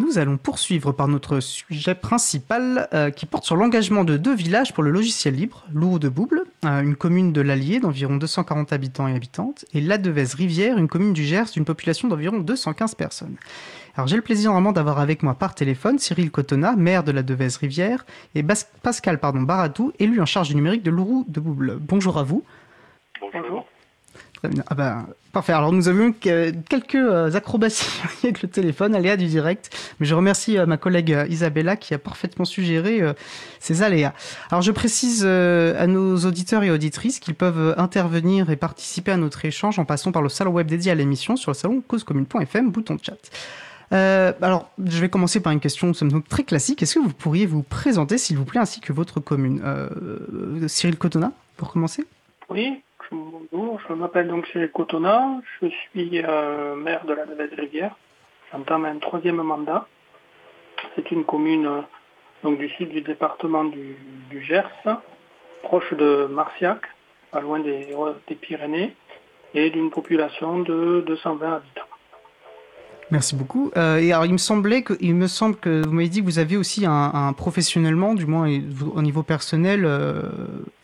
Nous allons poursuivre par notre sujet principal euh, qui porte sur l'engagement de deux villages pour le logiciel libre, Lourou de Bouble, euh, une commune de l'Allier d'environ 240 habitants et habitantes, et La Devèze Rivière, une commune du Gers d'une population d'environ 215 personnes. Alors j'ai le plaisir vraiment d'avoir avec moi par téléphone Cyril Cotona, maire de La Devèze Rivière, et Pascal pardon, Baratou, élu en charge du numérique de Lourou de Bouble. Bonjour à vous. Bonjour. Ah ben, parfait. Alors nous avions quelques euh, acrobaties avec le téléphone, aléas du direct, mais je remercie euh, ma collègue euh, Isabella qui a parfaitement suggéré ces aléas. Alors je précise à nos auditeurs et auditrices qu'ils peuvent intervenir et participer à notre échange en passant par le salon web dédié à l'émission sur le salon causecommune.fm, bouton de chat. alors, je vais commencer par une question somme très classique. Est-ce que vous pourriez vous présenter, s'il vous plaît, ainsi que votre commune Cyril Cotona, pour commencer? Oui, Bonjour, je m'appelle donc Cyril Cotona, je suis euh, maire de la Devèze-Rivière. J'entame un troisième mandat. C'est une commune euh, donc, du sud du département du, Gers, proche de Marciac, pas loin des, des Pyrénées, et d'une population de 220 habitants. Merci beaucoup. Euh, et alors, il me semblait que, il me semble que vous m'avez dit que vous avez aussi un, professionnellement, du moins au niveau personnel, euh,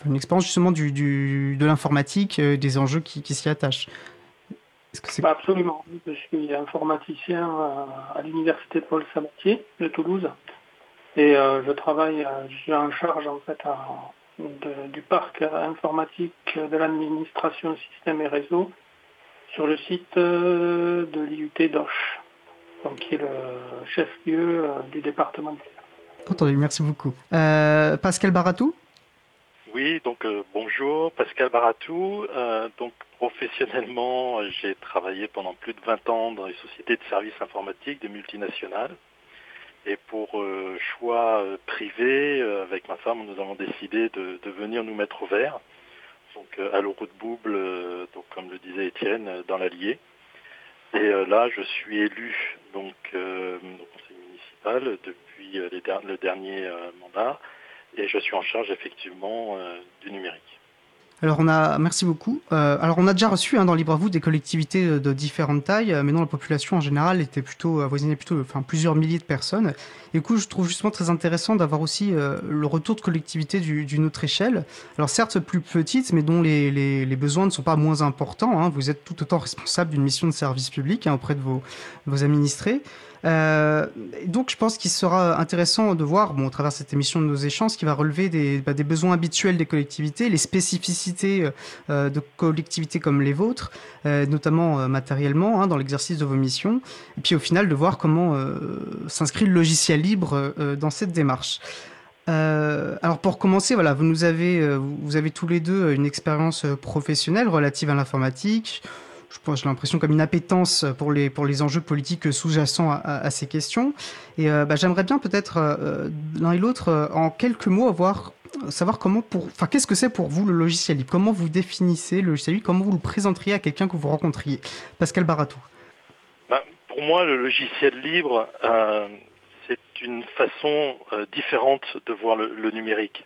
une expérience justement du, du de l'informatique, euh, des enjeux qui, qui s'y attachent. Bah, absolument. Je suis informaticien à, l'université Paul Sabatier de Toulouse et je travaille, je suis en charge en fait du parc informatique de l'administration système et réseau sur le site euh, de l'IUT d'Oche, donc qui est le chef-lieu euh, du département de Entendu, merci beaucoup. Euh, Pascal Baratou? Oui, donc bonjour, Pascal Baratou. donc professionnellement, j'ai travaillé pendant plus de 20 ans dans les sociétés de services informatiques, des multinationales. Et pour choix privé, avec ma femme, nous avons décidé de, de venir nous mettre au vert donc euh, à l'euro de Bouble, euh, donc comme le disait Étienne, euh, dans l'Allier. Et là, je suis élu donc au conseil municipal depuis le dernier mandat, et je suis en charge effectivement du numérique. Alors on a, merci beaucoup. Euh, alors on a déjà reçu hein, dans Libre à vous des collectivités de, différentes tailles, euh, mais non la population en général était plutôt avoisinait plutôt, enfin plusieurs milliers de personnes. Et du coup, je trouve justement très intéressant d'avoir aussi euh, le retour de collectivités d'une autre échelle. Alors certes plus petites, mais dont les, les, les besoins ne sont pas moins importants. Hein. Vous êtes tout autant responsable d'une mission de service public hein, auprès de vos, vos administrés. Euh, donc je pense qu'il sera intéressant de voir, bon, au travers de cette émission de nos échanges, qui va relever des, bah, besoins habituels des collectivités, les spécificités euh, de collectivités comme les vôtres, euh, notamment matériellement, hein, dans l'exercice de vos missions, et puis au final de voir comment s'inscrit le logiciel libre dans cette démarche. alors pour commencer, voilà, vous nous avez, vous avez tous les deux une expérience professionnelle relative à l'informatique j'ai l'impression comme une appétence pour les, pour les enjeux politiques sous-jacents à, ces questions. Et euh, bah, j'aimerais bien peut-être euh, l'un et l'autre, euh, en quelques mots, avoir savoir comment enfin, qu'est-ce que c'est pour vous le logiciel libre? Comment vous définissez le logiciel libre? Comment vous le présenteriez à quelqu'un que vous rencontriez? Pascal Baratou. Bah, pour moi, le logiciel libre, c'est une façon différente de voir le, numérique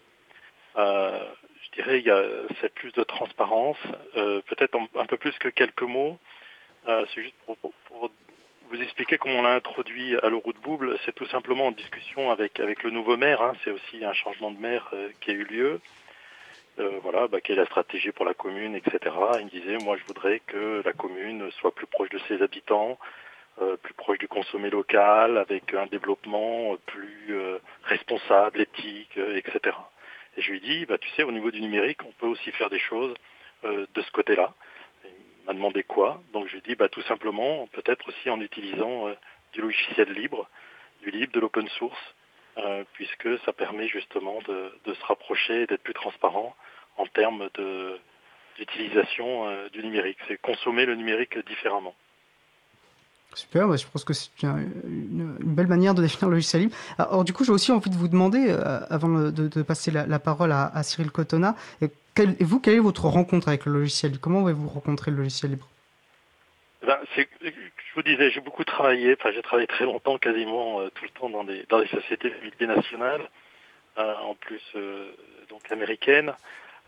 je dirais, il y a cette plus de transparence, euh, peut-être un, peu plus que quelques mots. Euh, c'est juste pour, vous expliquer comment on l'a introduit à de Bouble. C'est tout simplement en discussion avec, avec le nouveau maire. Hein. C'est aussi un changement de maire euh, qui a eu lieu. voilà, bah, quelle est la stratégie pour la commune, etc. Il me disait, moi, je voudrais que la commune soit plus proche de ses habitants, plus proche du consommé local, avec un développement plus responsable, éthique, etc. Et je lui dis, bah, tu sais, au niveau du numérique, on peut aussi faire des choses euh, de ce côté-là. Il m'a demandé quoi. Donc je lui dis, bah, tout simplement, peut-être aussi en utilisant euh, du logiciel libre, du libre, de l'open source, euh, puisque ça permet justement de, de se rapprocher, d'être plus transparent en termes d'utilisation du numérique. C'est consommer le numérique différemment. Super, je pense que c'est une, belle manière de définir le logiciel libre. Alors du coup, j'ai aussi envie de vous demander, euh, avant de, passer la, parole à, Cyril Cotona, et, vous, quelle est votre rencontre avec le logiciel? Libre Comment avez-vous rencontré le logiciel libre? Ben, Je vous disais, j'ai beaucoup travaillé, enfin j'ai travaillé très longtemps, quasiment euh, tout le temps dans des, dans des sociétés multinationales, euh, en plus donc américaines.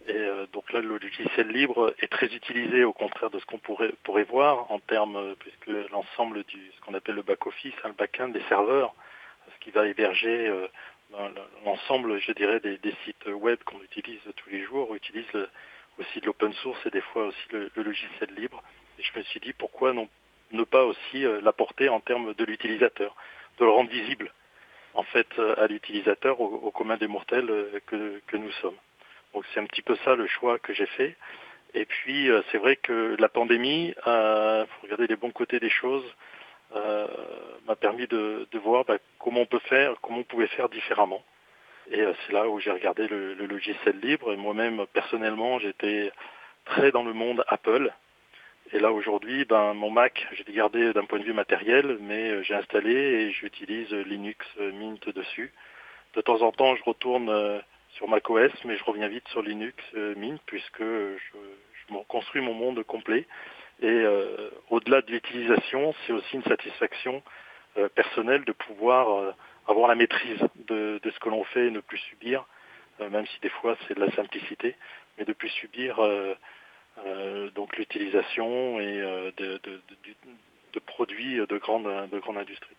Et euh, donc là, le logiciel libre est très utilisé, au contraire de ce qu'on pourrait, pourrait voir en termes, euh, puisque l'ensemble du ce qu'on appelle le back-office, hein, le back-end des serveurs, ce qui va héberger euh, l'ensemble, je dirais, des, sites web qu'on utilise tous les jours, utilise aussi de l'open source et des fois aussi le, logiciel libre. Et je me suis dit pourquoi ne pas aussi l'apporter en termes de l'utilisateur, de le rendre visible en fait à l'utilisateur, au, commun des mortels que nous sommes. Donc c'est un petit peu ça le choix que j'ai fait. Et puis euh, c'est vrai que la pandémie, euh, faut regarder les bons côtés des choses, euh, m'a permis de, voir bah, comment on peut faire, comment on pouvait faire différemment. Et euh, c'est là où j'ai regardé le, logiciel libre. Moi-même personnellement, j'étais très dans le monde Apple. Et là aujourd'hui, ben mon Mac, je l'ai gardé d'un point de vue matériel, mais j'ai installé et j'utilise Linux Mint dessus. De temps en temps, je retourne sur macOS, mais je reviens vite sur Linux euh, Mint puisque je, construis mon monde complet. Et euh, au-delà de l'utilisation, c'est aussi une satisfaction euh, personnelle de pouvoir avoir la maîtrise de, ce que l'on fait et ne plus subir, même si des fois c'est de la simplicité, mais de plus subir donc l'utilisation et de, produits de grande industrie.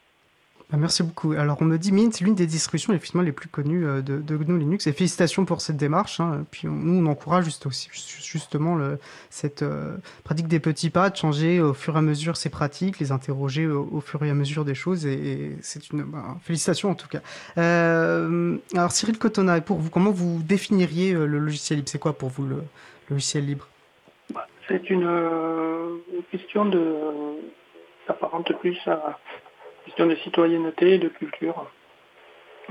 Bah, merci beaucoup. Alors, on me dit Mint, c'est l'une des distributions effectivement les plus connues euh, de, GNU Linux. Et félicitations pour cette démarche. Hein. Puis nous, on encourage aussi, justement cette euh, pratique des petits pas, de changer au fur et à mesure ces pratiques, les interroger au, fur et à mesure des choses. Et, c'est une bah, félicitation en tout cas. Euh, alors, Cyril Cotona, pour vous, comment vous définiriez le logiciel libre? C'est quoi pour vous le, logiciel libre? Bah, C'est une, une, question de s'apparente plus à question de citoyenneté et de culture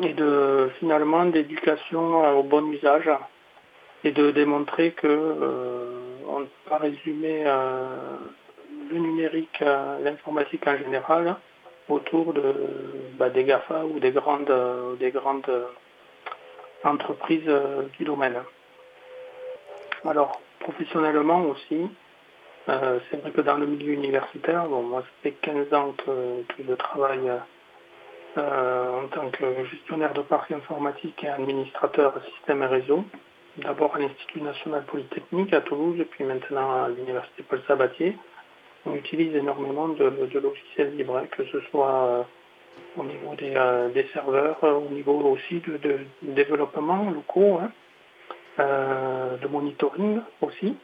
et de finalement d'éducation au bon usage et de démontrer que euh, on ne peut pas résumer euh, le numérique, euh, l'informatique en général autour de bah, des GAFA ou des grandes entreprises du domaine. Alors professionnellement aussi, euh, c'est vrai que dans le milieu universitaire, bon, moi, ça fait 15 ans que, je travaille euh, en tant que gestionnaire de parcs informatiques et administrateur système et réseau. D'abord à l'Institut national polytechnique à Toulouse et puis maintenant à l'Université Paul Sabatier. On utilise énormément de, logiciels libres, que ce soit euh, au niveau des, serveurs, au niveau aussi de, développement locaux, hein, de monitoring aussi.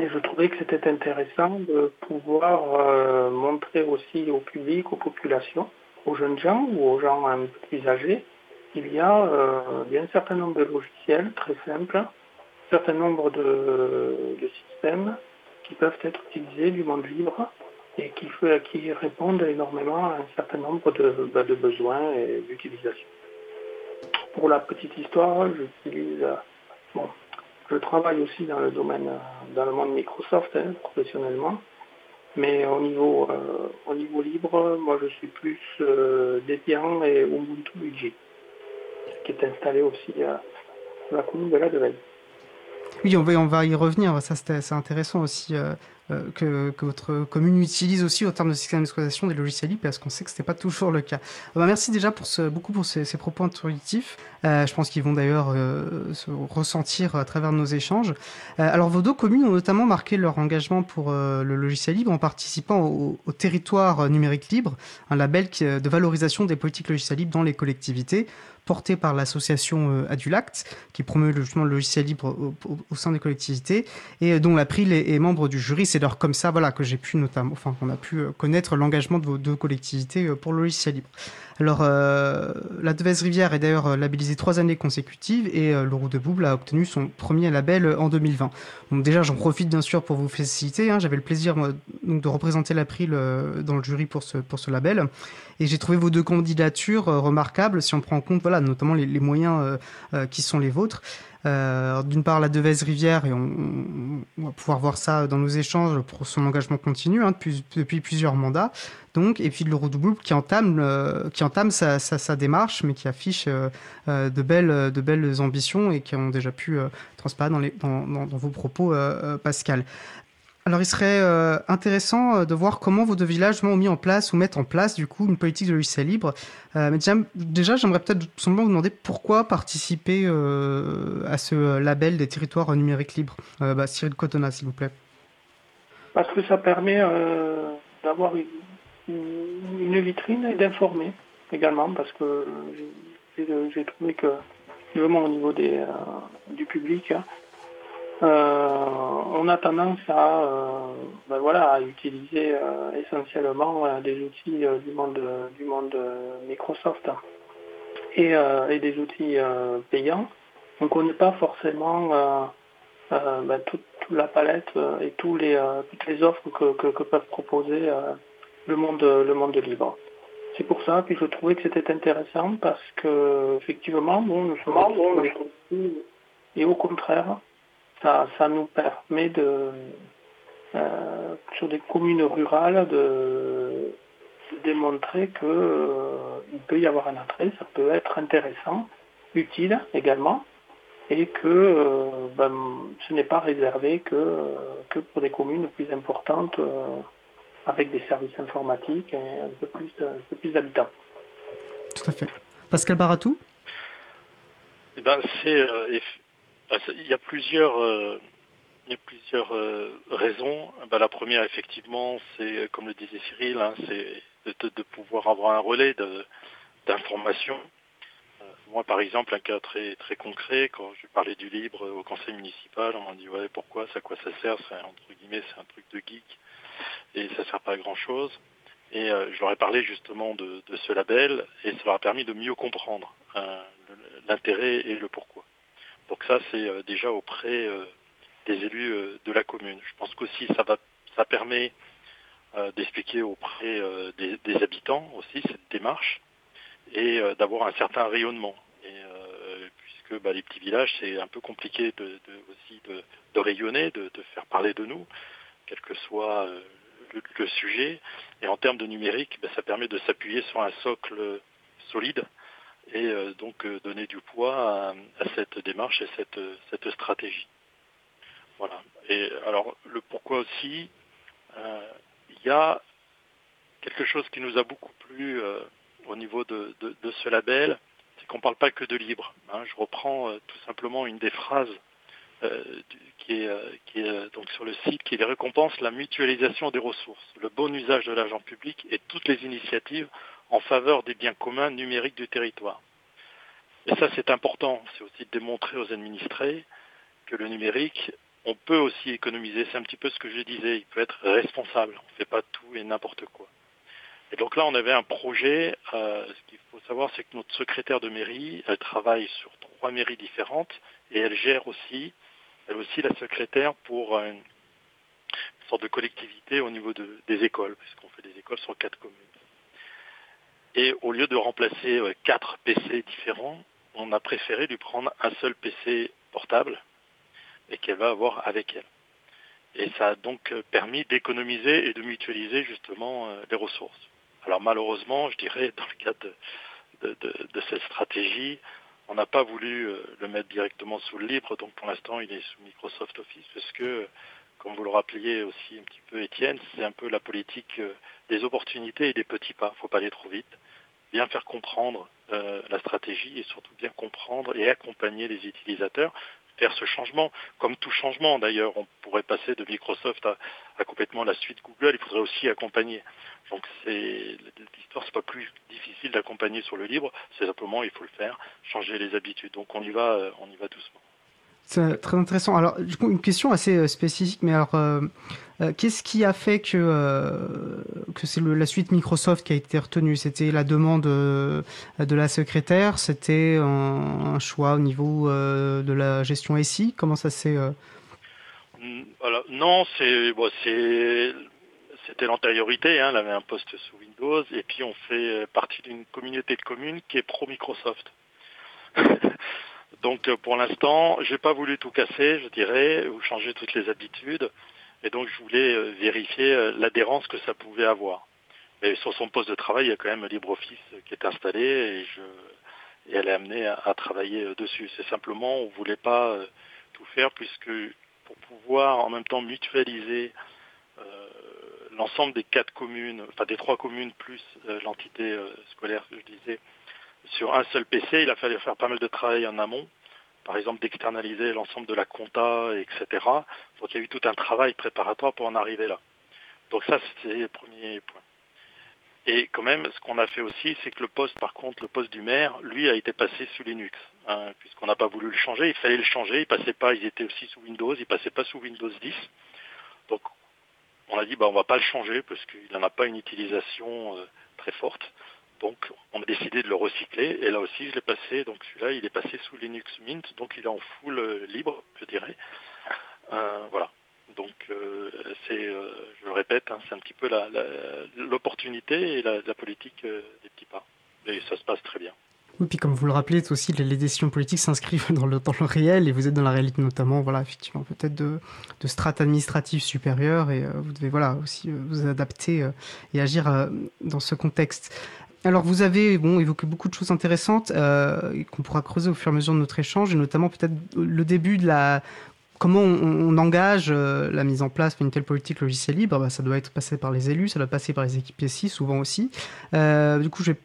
Et je trouvais que c'était intéressant de pouvoir euh, montrer aussi au public, aux populations, aux jeunes gens ou aux gens un peu plus âgés, qu'il y a, euh, un certain nombre de logiciels très simples, un certain nombre de, systèmes qui peuvent être utilisés du monde libre et qui, répondent énormément à un certain nombre de, bah, besoins et d'utilisation. Pour la petite histoire, j'utilise bon, je travaille aussi dans le domaine, dans le monde Microsoft, hein, professionnellement. Mais au niveau, euh, au niveau libre, moi je suis plus euh, Debian et Ubuntu UG, qui est installé aussi à la commune de la Develle. Oui, on va, on va y revenir. Ça, c'est intéressant aussi. Euh, euh, que, votre commune utilise aussi au terme de système d'exploitation des logiciels libres, parce qu'on sait que ce n'était pas toujours le cas. Euh, bah, merci déjà pour ce, beaucoup pour ces, propos intuitifs. Euh, je pense qu'ils vont d'ailleurs se ressentir à travers nos échanges. alors, vos deux communes ont notamment marqué leur engagement pour le logiciel libre en participant au, territoire numérique libre, un label de valorisation des politiques logicielles libres dans les collectivités porté par l'association Adulact, qui promeut le logiciel libre au, sein des collectivités, et dont l'April est, est membre du jury c'est d'ailleurs comme ça voilà, que j'ai pu notamment, enfin, qu'on a pu euh, connaître l'engagement de vos deux collectivités euh, pour le logiciel libre. Alors, euh, la Devèze Rivière est d'ailleurs labellisée trois années consécutives et le Roux de Bouble a obtenu son premier label en 2020. Donc déjà, j'en profite bien sûr pour vous féliciter. Hein. J'avais le plaisir donc, de représenter l'April dans le jury pour ce, pour ce label. Et j'ai trouvé vos deux candidatures remarquables si on prend en compte voilà, notamment les, moyens qui sont les vôtres. Euh, d'une part, la Devèze Rivière, et on, va pouvoir voir ça dans nos échanges pour son engagement continu hein, depuis, plusieurs mandats. Donc, et puis le Redouble qui entame, euh, qui entame sa, démarche, mais qui affiche euh, de, belles, de belles ambitions et qui ont déjà pu transparaître dans, les, dans, vos propos, Pascal. Alors, il serait euh, intéressant euh, de voir comment vos deux villages ont mis en place ou mettent en place, du coup, une politique de logiciel libre. Euh, mais déjà, j'aimerais peut-être simplement vous demander pourquoi participer à ce label des territoires numériques libres. Bah, Cyril Cotona, s'il vous plaît. Parce que ça permet d'avoir une, vitrine et d'informer également, parce que j'ai trouvé que, vraiment au niveau des, du public, hein, euh, on a tendance à, euh, ben utiliser euh, essentiellement des outils du monde du monde Microsoft et, des outils payants. On ne connaît pas forcément ben, toute, la palette et tous les, toutes les offres que, peuvent proposer le monde le monde libre. C'est pour ça que je trouvais que c'était intéressant parce que effectivement, bon, nous sommes bon, et au contraire, ça, nous permet de, euh, sur des communes rurales, de, démontrer qu'il euh, peut y avoir un attrait, ça peut être intéressant, utile également, et que euh, ben, ce n'est pas réservé que, que pour des communes plus importantes avec des services informatiques et un peu plus, plus d'habitants. Tout à fait. Pascal Baratou? Eh ben, c'est ah, il y a plusieurs, euh, plusieurs euh, raisons. Ben, la première, effectivement, c'est, comme le disait Cyril, hein, c'est de, pouvoir avoir un relais d'information. Euh, moi, par exemple, un cas très, très concret, quand je parlais du libre au conseil municipal, on m'a dit ouais, pourquoi, ça quoi ça sert C'est entre guillemets, c'est un truc de geek et ça sert pas à grand chose. Et je leur ai parlé justement de, ce label et ça leur a permis de mieux comprendre l'intérêt et le pourquoi. Donc ça, c'est euh, déjà auprès euh, des élus euh, de la commune. Je pense qu'aussi ça, va, permet d'expliquer auprès des, habitants aussi cette démarche et d'avoir un certain rayonnement. Puisque bah, les petits villages, c'est un peu compliqué aussi de, rayonner, de, faire parler de nous, quel que soit le, sujet. Et en termes de numérique, bah, ça permet de s'appuyer sur un socle solide et euh, donc euh, donner du poids à, cette démarche et cette, cette stratégie. Voilà. Et alors le pourquoi aussi, euh, il y a quelque chose qui nous a beaucoup plu au niveau de, ce label, c'est qu'on ne parle pas que de libre. Hein. Je reprends tout simplement une des phrases qui, est, qui, est, donc sur le site, qui récompenses, la mutualisation des ressources, le bon usage de l'argent public et toutes les initiatives en faveur des biens communs numériques du territoire. Et ça, c'est important. C'est aussi de démontrer aux administrés que le numérique, on peut aussi économiser. C'est un petit peu ce que je disais. Il peut être responsable. On ne fait pas tout et n'importe quoi. Et donc là, on avait un projet. Euh, ce qu'il faut savoir, c'est que notre secrétaire de mairie, elle travaille sur trois mairies différentes et elle gère aussi, elle aussi la secrétaire pour une, sorte de collectivité au niveau des écoles, puisqu'on fait des écoles sur quatre communes. Et au lieu de remplacer euh, quatre PC différents, on a préféré lui prendre un seul PC portable et qu'elle va avoir avec elle. Et ça a donc euh, permis d'économiser et de mutualiser justement euh, les ressources. Alors malheureusement, je dirais, dans le cadre de, cette stratégie, on n'a pas voulu le mettre directement sous le libre, donc pour l'instant il est sous Microsoft Office, parce que, comme vous le rappeliez aussi un petit peu Étienne, c'est un peu la politique des opportunités et des petits pas. Il ne faut pas aller trop vite. Bien faire comprendre euh, la stratégie et surtout bien comprendre et accompagner les utilisateurs faire ce changement. Comme tout changement d'ailleurs, on pourrait passer de Microsoft à, complètement la suite Google, il faudrait aussi accompagner. Donc l'histoire, c'est pas plus difficile d'accompagner sur le libre, c'est simplement il faut le faire, changer les habitudes. Donc on y va, euh, on y va doucement. C'est très intéressant. Alors, une question assez euh, spécifique, mais alors, euh, euh, qu'est-ce qui a fait que, que c'est la suite Microsoft qui a été retenue? C'était la demande de la secrétaire? C'était un, choix au niveau de la gestion SI Comment ça s'est... Mm, non, c'est, c'était l'antériorité. Hein, elle avait un poste sous Windows, et puis on fait partie d'une communauté de communes qui est pro-Microsoft. Donc euh, pour l'instant, j'ai pas voulu tout casser, je dirais, ou changer toutes les habitudes. Et donc je voulais euh, vérifier euh, l'adhérence que ça pouvait avoir. Mais sur son poste de travail, il y a quand même LibreOffice qui est installé et, je, et elle est amenée à, travailler dessus. C'est simplement, on voulait pas tout faire puisque pour pouvoir en même temps mutualiser l'ensemble des quatre communes, enfin des trois communes plus l'entité scolaire que je disais, sur un seul PC, il a fallu faire pas mal de travail en amont par exemple d'externaliser l'ensemble de la compta, etc. Donc il y a eu tout un travail préparatoire pour en arriver là. Donc ça, c'est le premier point. Et quand même, ce qu'on a fait aussi, c'est que le poste, par contre, le poste du maire, lui, a été passé sous Linux, hein, puisqu'on n'a pas voulu le changer. Il fallait le changer. Il passait pas. Ils étaient aussi sous Windows. Il passait pas sous Windows 10. Donc, on a dit, bah, on va pas le changer parce qu'il n'en a pas une utilisation euh, très forte. Donc, on a décidé de le recycler. Et là aussi, je l'ai passé. Donc, celui-là, il est passé sous Linux Mint. Donc, il est en full euh, libre, je dirais. Euh, voilà. Donc, euh, c'est, je le répète, hein, c'est un petit peu l'opportunité et la, politique des petits pas. Et ça se passe très bien. Oui, puis comme vous le rappelez, aussi, les, décisions politiques s'inscrivent dans le, le réel et vous êtes dans la réalité notamment, voilà, effectivement, peut-être de, de strates administratives supérieures et vous devez, voilà, aussi vous adapter et agir dans ce contexte. Alors vous avez évoqué beaucoup de choses intéressantes euh, qu'on pourra creuser au fur et à mesure de notre échange, et notamment peut-être le début de la comment on, engage euh, la mise en place d'une telle politique logicielle libre. Bah, ça doit être passé par les élus, ça doit passer par les équipes ici, souvent aussi. Euh, du coup, je vais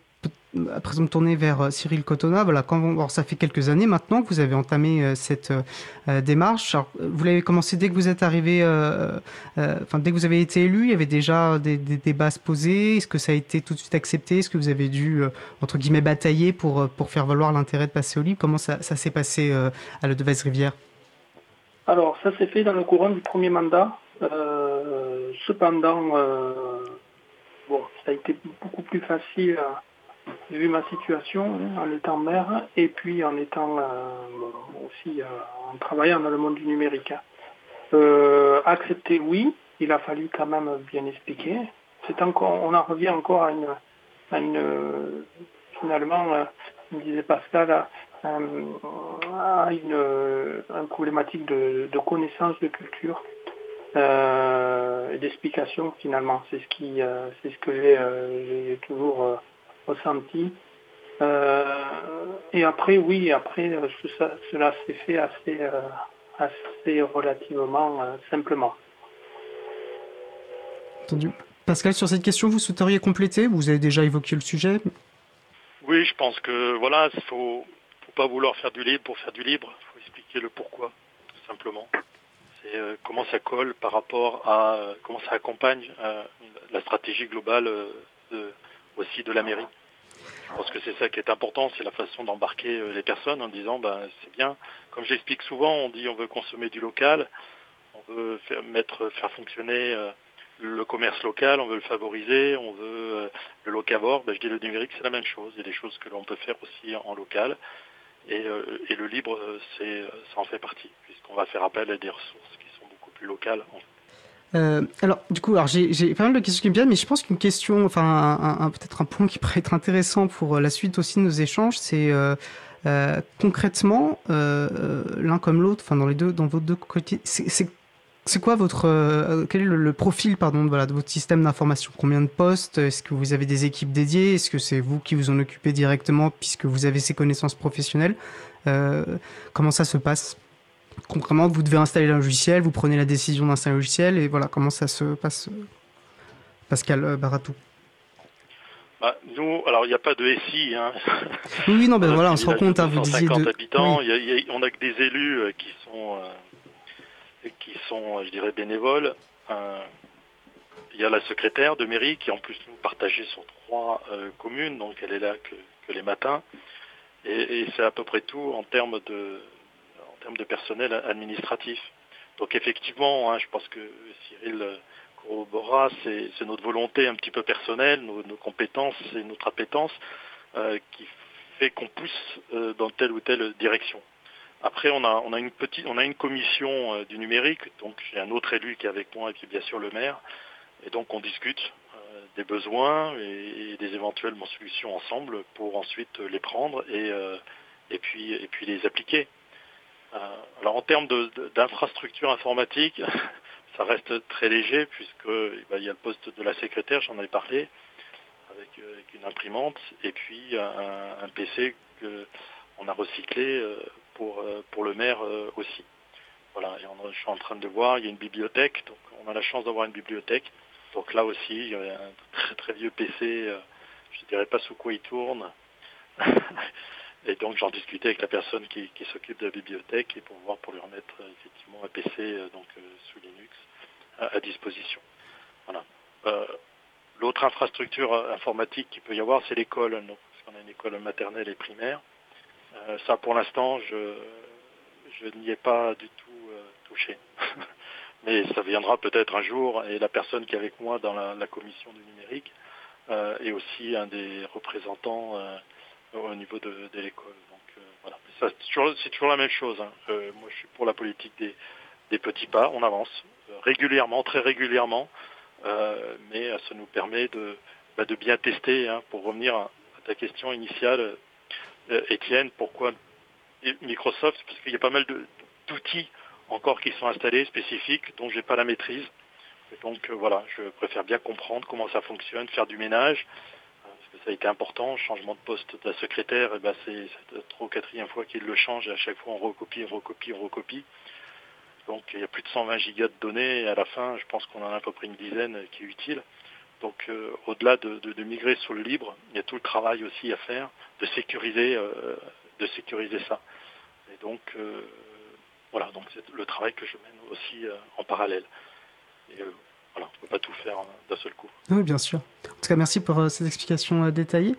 à présent me tourner vers euh, Cyril Cotona. Voilà, ça fait quelques années maintenant que vous avez entamé euh, cette euh, démarche. vous l'avez commencé dès que vous êtes arrivé, enfin dès que vous avez été élu, il y avait déjà des, des, bases posées. Est-ce que ça a été tout de suite accepté? Est-ce que vous avez dû entre guillemets batailler pour pour faire valoir l'intérêt de passer au libre Comment ça, ça s'est passé à la Devèze Rivière Alors ça s'est fait dans le courant du premier mandat. cependant, bon, ça a été beaucoup plus facile. J'ai vu ma situation en étant maire et puis en étant euh, aussi euh, en travaillant dans le monde du numérique. Hein. Euh, accepter, oui, il a fallu quand même bien expliquer. C'est encore, on en revient encore à une, une finalement, me disait Pascal, à, une, problématique de, connaissance de culture et d'explication finalement. C'est ce qui, c'est ce que j'ai toujours ressenti. Euh, et après, oui, après, euh, cela s'est fait assez, euh, assez relativement simplement. Entendu. Pascal, sur cette question, vous souhaiteriez compléter? Vous avez déjà évoqué le sujet Oui, je pense que voilà, il faut, faut pas vouloir faire du libre pour faire du libre. Il faut expliquer le pourquoi, tout simplement. C'est comment ça colle par rapport à comment ça accompagne la stratégie globale aussi de la mairie. Je pense que c'est ça qui est important, c'est la façon d'embarquer euh, les personnes en disant ben, c'est bien. Comme j'explique souvent, on dit on veut consommer du local, on veut faire, mettre, faire fonctionner euh, le commerce local, on veut le favoriser, on veut euh, le locavore. Ben, je dis le numérique, c'est la même chose. Il y a des choses que l'on peut faire aussi en local. Et, le libre, ça en fait partie, puisqu'on va faire appel à des ressources qui sont beaucoup plus locales. En. Euh, alors, du coup, alors j'ai pas mal de questions qui me viennent, mais je pense qu'une question, enfin, peut-être un point qui pourrait être intéressant pour euh, la suite aussi de nos échanges, c'est euh, concrètement, l'un comme l'autre, enfin, dans les deux, dans vos deux côtés, c'est quoi votre, quel est le, profil, pardon, de votre système d'information? Combien de postes? Est-ce que vous avez des équipes dédiées? Est-ce que c'est vous qui vous en occupez directement puisque vous avez ces connaissances professionnelles? Comment ça se passe? Concrètement, vous devez installer un logiciel, vous prenez la décision d'installer un logiciel, et voilà comment ça se passe. Pascal euh, Baratou. Bah, nous, alors il n'y a pas de SI. Hein. Oui, non, ben voilà, on se rend compte, hein, vous disiez de... habitants, on a que des élus euh, qui sont, euh, qui sont, je dirais, bénévoles. il y a la secrétaire de mairie qui en plus nous partagée sur trois communes, donc elle est là que, les matins. et c'est à peu près tout en termes de, de personnel administratif. Donc effectivement, hein, je pense que Cyril corrobora, c'est notre volonté un petit peu personnelle, nos, compétences et notre appétence euh, qui fait qu'on pousse euh, dans telle ou telle direction. Après, on a, une petite, on a une commission euh, du numérique, donc j'ai un autre élu qui est avec moi et puis bien sûr le maire, et donc on discute des besoins et, des éventuelles solutions ensemble pour ensuite les prendre et puis les appliquer. Euh, alors en termes d'infrastructure informatique, ça reste très léger puisque eh ben, il y a le poste de la secrétaire, j'en ai parlé, avec, euh, une imprimante et puis un, PC qu'on a recyclé euh, pour, pour le maire aussi. Voilà, et je suis en train de voir, il y a une bibliothèque, donc on a la chance d'avoir une bibliothèque. Donc là aussi, il y a un très très vieux PC, je ne dirais pas sous quoi il tourne. et donc j'en discutais avec la personne qui, s'occupe de la bibliothèque et pour voir pour lui remettre effectivement un PC donc sous Linux à, disposition. Voilà. L'autre infrastructure informatique qu'il peut y avoir, c'est l'école, parce qu'on a une école maternelle et primaire. ça, pour l'instant, je, je n'y ai pas du tout euh, touché. Mais ça viendra peut-être un jour, et la personne qui est avec moi dans la, commission du numérique euh, est aussi un des représentants euh, au niveau de, l'école. Donc voilà. C'est toujours, la même chose. Hein. moi, je suis pour la politique des, petits pas. On avance régulièrement, très régulièrement, mais ça nous permet de, bah, de bien tester. Hein, pour revenir à ta question initiale, Étienne, pourquoi Microsoft, parce qu'il y a pas mal d'outils encore qui sont installés, spécifiques, dont je n'ai pas la maîtrise. donc euh, voilà, je préfère bien comprendre comment ça fonctionne, faire du ménage, euh, ça a été important. Changement de poste de la secrétaire, eh ben c'est la trois ou quatrième fois qu'il le change, et à chaque fois on recopie, recopie, recopie. Donc il y a plus de 120 gigas de données, et à la fin, je pense qu'on en a à peu près une dizaine qui est utile. Donc euh, au-delà de, migrer sur le libre, il y a tout le travail aussi à faire de sécuriser de sécuriser ça. Et donc, euh, voilà, donc c'est le travail que je mène aussi euh, en parallèle. Euh, voilà, on ne peut pas tout faire d'un seul coup. Oui, bien sûr. En tout cas, merci pour ces explications détaillées.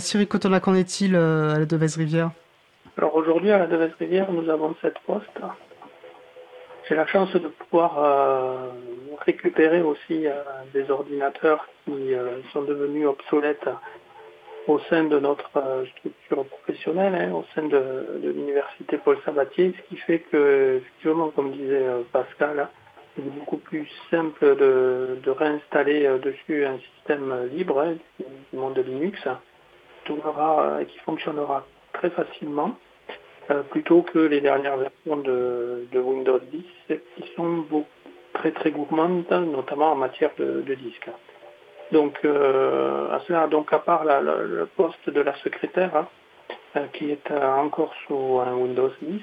Cyril Cotola, qu'en est-il à la Devèze-Rivière Alors aujourd'hui, à la Devèze-Rivière, nous avons cette poste. J'ai la chance de pouvoir récupérer aussi des ordinateurs qui sont devenus obsolètes au sein de notre euh, structure professionnelle, hein, au sein de, l'université Paul Sabatier, ce qui fait que, effectivement, comme disait euh, Pascal, c'est beaucoup plus simple de, réinstaller euh, dessus un système libre hein, du monde de Linux qui fonctionnera très facilement, plutôt que les dernières versions de, Windows 10 qui sont très très gourmandes, notamment en matière de, de disque. Donc, euh, à cela, donc à part le poste de la secrétaire, hein, euh, qui est euh, encore sous un Windows 10,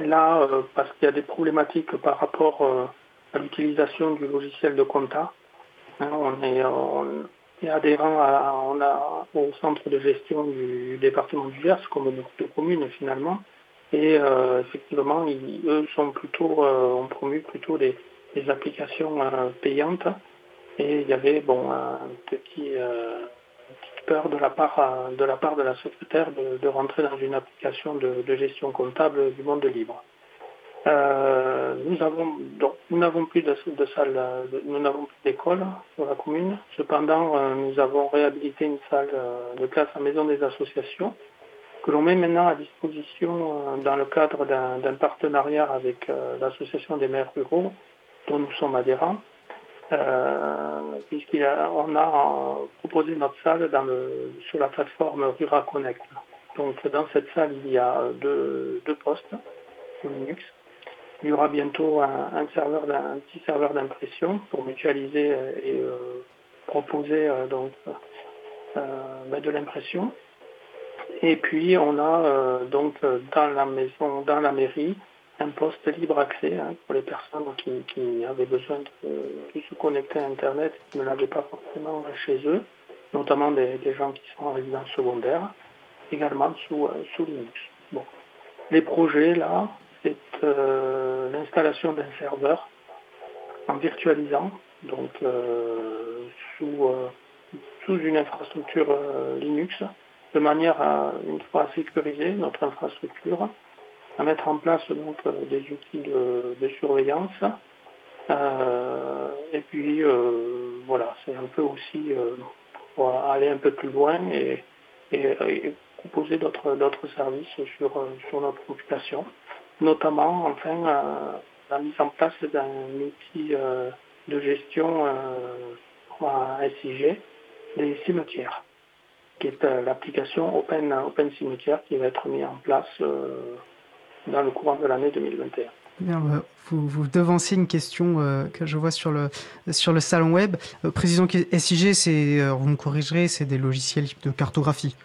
là, parce qu'il y a des problématiques par rapport à l'utilisation du logiciel de compta, hein, on est, adhérent au centre de gestion du département du Gers, comme de commune finalement, et effectivement, eux sont plutôt, ont promu plutôt des applications payantes. Et il y avait bon, un petit, euh, peur de la part, euh, de, la, part de la secrétaire de, rentrer dans une application de, gestion comptable du monde libre. Euh, nous n'avons plus de, salle, nous n'avons plus d'école sur la commune. Cependant, nous avons réhabilité une salle de classe à maison des associations que l'on met maintenant à disposition dans le cadre d'un partenariat avec l'association des maires ruraux dont nous sommes adhérents euh, puisqu'on a proposé notre salle sur la plateforme Rura Connect. Donc dans cette salle, il y a deux, postes Linux. Il y aura bientôt un, petit serveur d'impression pour mutualiser et euh, proposer euh, donc ben, de l'impression. Et puis on a donc dans la maison, dans la mairie, un poste libre accès hein, pour les personnes qui, avaient besoin de, se connecter à Internet qui ne l'avaient pas forcément chez eux, notamment des, gens qui sont en résidence secondaire, également sous, euh, sous Linux. Bon. Les projets, là, c'est euh, l'installation d'un serveur en virtualisant, donc euh, sous, sous une infrastructure Linux, de manière à, une fois sécuriser notre infrastructure, à mettre en place donc euh, des outils de, surveillance. Euh, et puis euh, voilà, c'est un peu aussi pour aller un peu plus loin et, proposer d'autres services sur, sur notre population, notamment enfin la mise en place d'un outil de gestion SIG des cimetières, qui est l'application Open, Open Cimetière qui va être mise en place dans le courant de l'année 2021. Bien, vous, vous devancez une question euh, que je vois sur le, sur le salon web. Euh, précisons que SIG, c'est, euh, vous me corrigerez, c'est des logiciels de cartographie.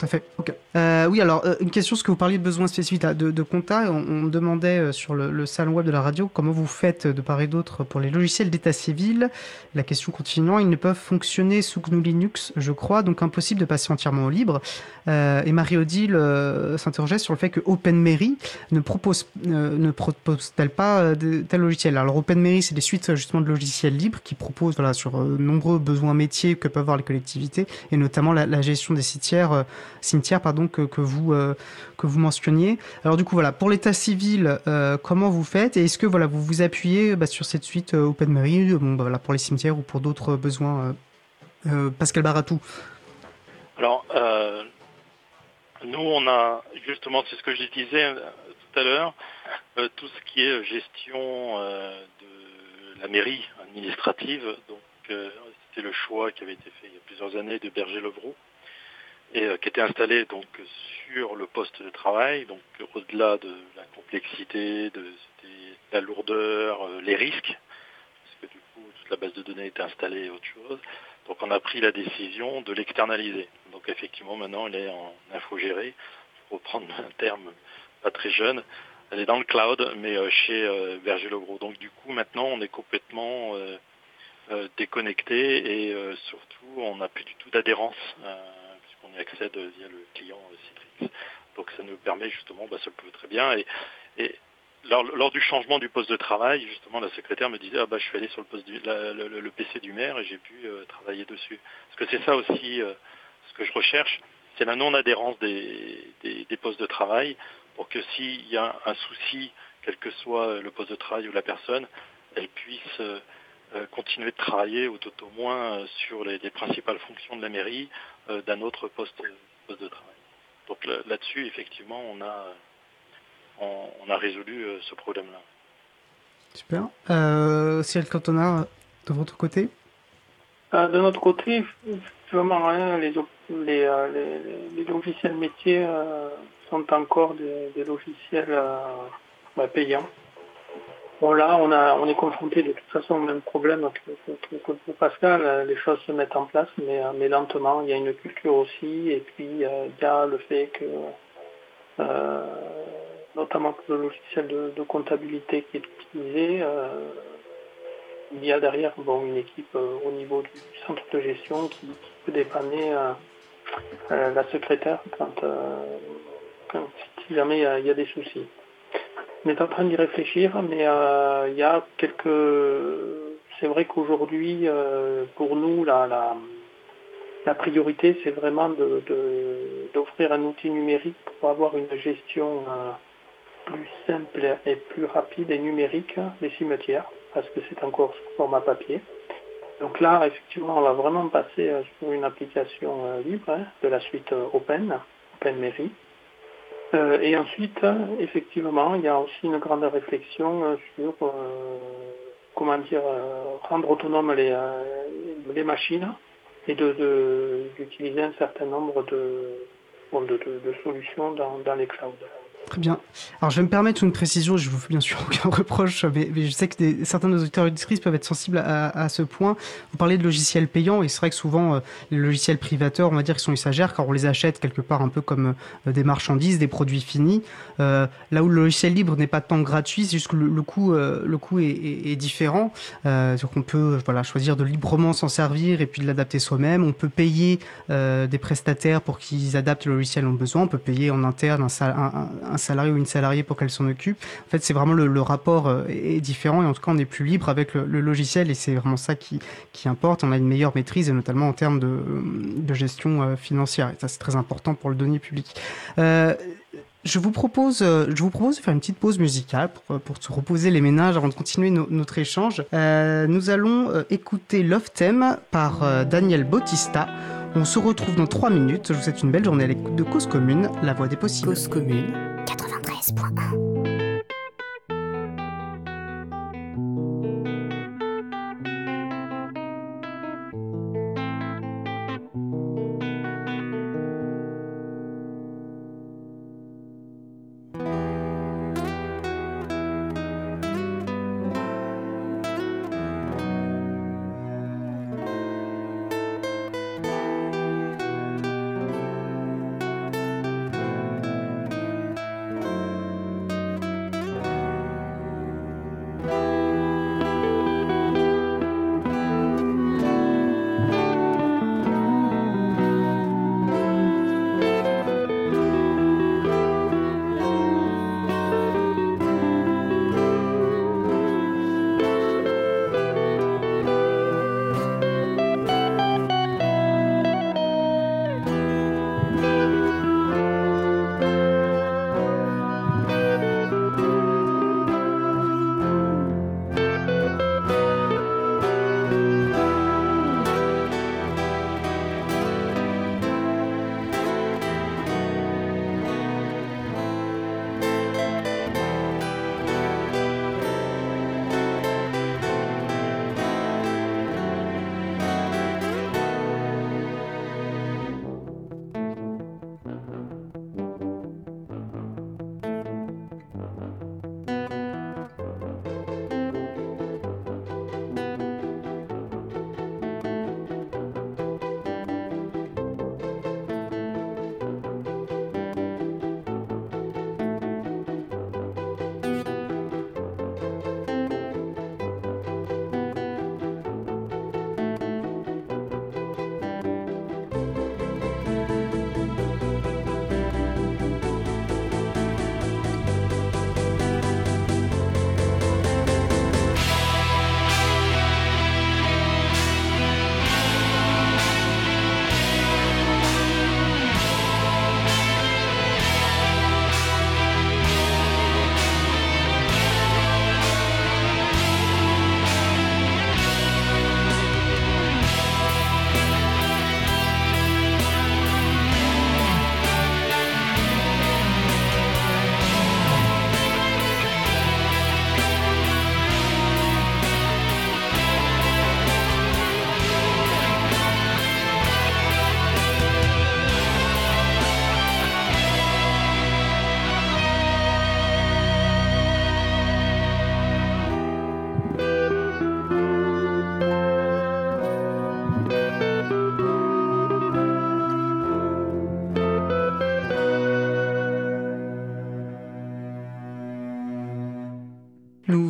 Tout à fait. Ok. Euh, oui, alors euh, une question, ce que vous parliez de besoins spécifiques de, de compta, on, demandait euh, sur le, salon web de la radio comment vous faites de part et d'autre pour les logiciels d'état civil? La question continuant, ils ne peuvent fonctionner sous GNU Linux, je crois, donc impossible de passer entièrement au libre. et Marie-Odile s'interrogeait sur le fait que OpenMary ne propose ne propose-t-elle pas tel logiciel Alors OpenMary, c'est des suites justement de logiciels libres qui proposent voilà sur nombreux besoins métiers que peuvent avoir les collectivités et notamment la, la gestion des cimetières cimetière pardon, que, vous, euh, que vous mentionniez. Alors du coup, voilà, pour l'état civil, euh, comment vous faites Et est-ce que voilà, vous vous appuyez bah, sur cette suite euh, OpenMary bon, bah, voilà, pour les cimetières ou pour d'autres besoins Pascal Baratou? Alors, nous, on a, justement, c'est ce que je disais tout à l'heure, tout ce qui est gestion de la mairie administrative, donc c'était le choix qui avait été fait il y a plusieurs années de Berger-Levroux et euh, qui était installé donc sur le poste de travail, donc au-delà de la complexité, de, la lourdeur, euh, les risques, parce que du coup toute la base de données était installée et autre chose. Donc on a pris la décision de l'externaliser. Donc effectivement maintenant elle est en infogérée, pour reprendre un terme pas très jeune. Elle est dans le cloud, mais euh, chez Berger Legros. Donc du coup maintenant on est complètement déconnecté et surtout on n'a plus du tout d'adhérence on y accède via le client Citrix. Donc ça nous permet justement, bah, ça peut très bien. Et, lors, du changement du poste de travail, justement, la secrétaire me disait ah bah je suis allé sur le poste le, PC du maire et j'ai pu euh, travailler dessus. Parce que c'est ça aussi euh, ce que je recherche, c'est la non-adhérence des, postes de travail pour que s'il y a un souci, quel que soit le poste de travail ou la personne, elle puisse euh, continuer de travailler ou tout au moins sur les, principales fonctions de la mairie euh, d'un autre poste, de travail. Donc là-dessus, effectivement, on a, on, a résolu euh, ce problème-là. Super. Euh, Cyril Cantona, de votre côté? De notre côté, vraiment rien. Les, les, les, logiciels métiers sont encore des, logiciels bah, payants. Bon là, on, a, on est confronté de toute façon au même problème que, pour Pascal. Les choses se mettent en place, mais, mais lentement. Il y a une culture aussi, et puis euh, il y a le fait que, euh, notamment pour le logiciel de, comptabilité qui est utilisé, euh, il y a derrière bon, une équipe au niveau du centre de gestion qui, peut dépanner la secrétaire si jamais il y a des soucis. On est en train d'y réfléchir, mais euh, il y a quelques. C'est vrai qu'aujourd'hui, euh, pour nous, la, la, priorité, c'est vraiment d'offrir un outil numérique pour avoir une gestion euh, plus simple et plus rapide et numérique des cimetières, parce que c'est encore sous format papier. Donc là, effectivement, on va vraiment passer sur une application libre hein, de la suite Open, OpenMairie. Euh, et ensuite, effectivement, il y a aussi une grande réflexion euh, sur euh, comment dire rendre autonomes les, les machines et d'utiliser un certain nombre de, de, solutions dans, dans les clouds. Très bien. Alors, je vais me permettre une précision. Je vous fais bien sûr aucun reproche, mais, je sais que certains de nos auditeurs et auditrices peuvent être sensibles à, ce point. Vous parlez de logiciels payants, et c'est vrai que souvent, euh, les logiciels privateurs, on va dire qu'ils sont usagères, car on les achète quelque part un peu comme euh, des marchandises, des produits finis. Euh, là où le logiciel libre n'est pas tant gratuit, c'est juste que le, coût, le coût est, différent. donc, on peut voilà, choisir de librement s'en servir et puis de l'adapter soi-même. On peut payer des prestataires pour qu'ils adaptent le logiciel en besoin. On peut payer en interne un, un, un salarié ou une salariée pour qu'elle s'en occupe. En fait, c'est vraiment le, rapport euh, est différent et en tout cas, on est plus libre avec le, logiciel et c'est vraiment ça qui, qui importe. On a une meilleure maîtrise et notamment en termes de, de gestion euh, financière. Et ça, c'est très important pour le denier public. Euh, je vous propose, je vous propose de faire une petite pause musicale pour, pour se reposer les ménages avant de continuer notre échange. nous allons écouter Love Theme par Daniel Bautista. On se retrouve dans 3 minutes. Je vous souhaite une belle journée à l'écoute de Cause Commune, la voix des possibles. Cause Commune 93.1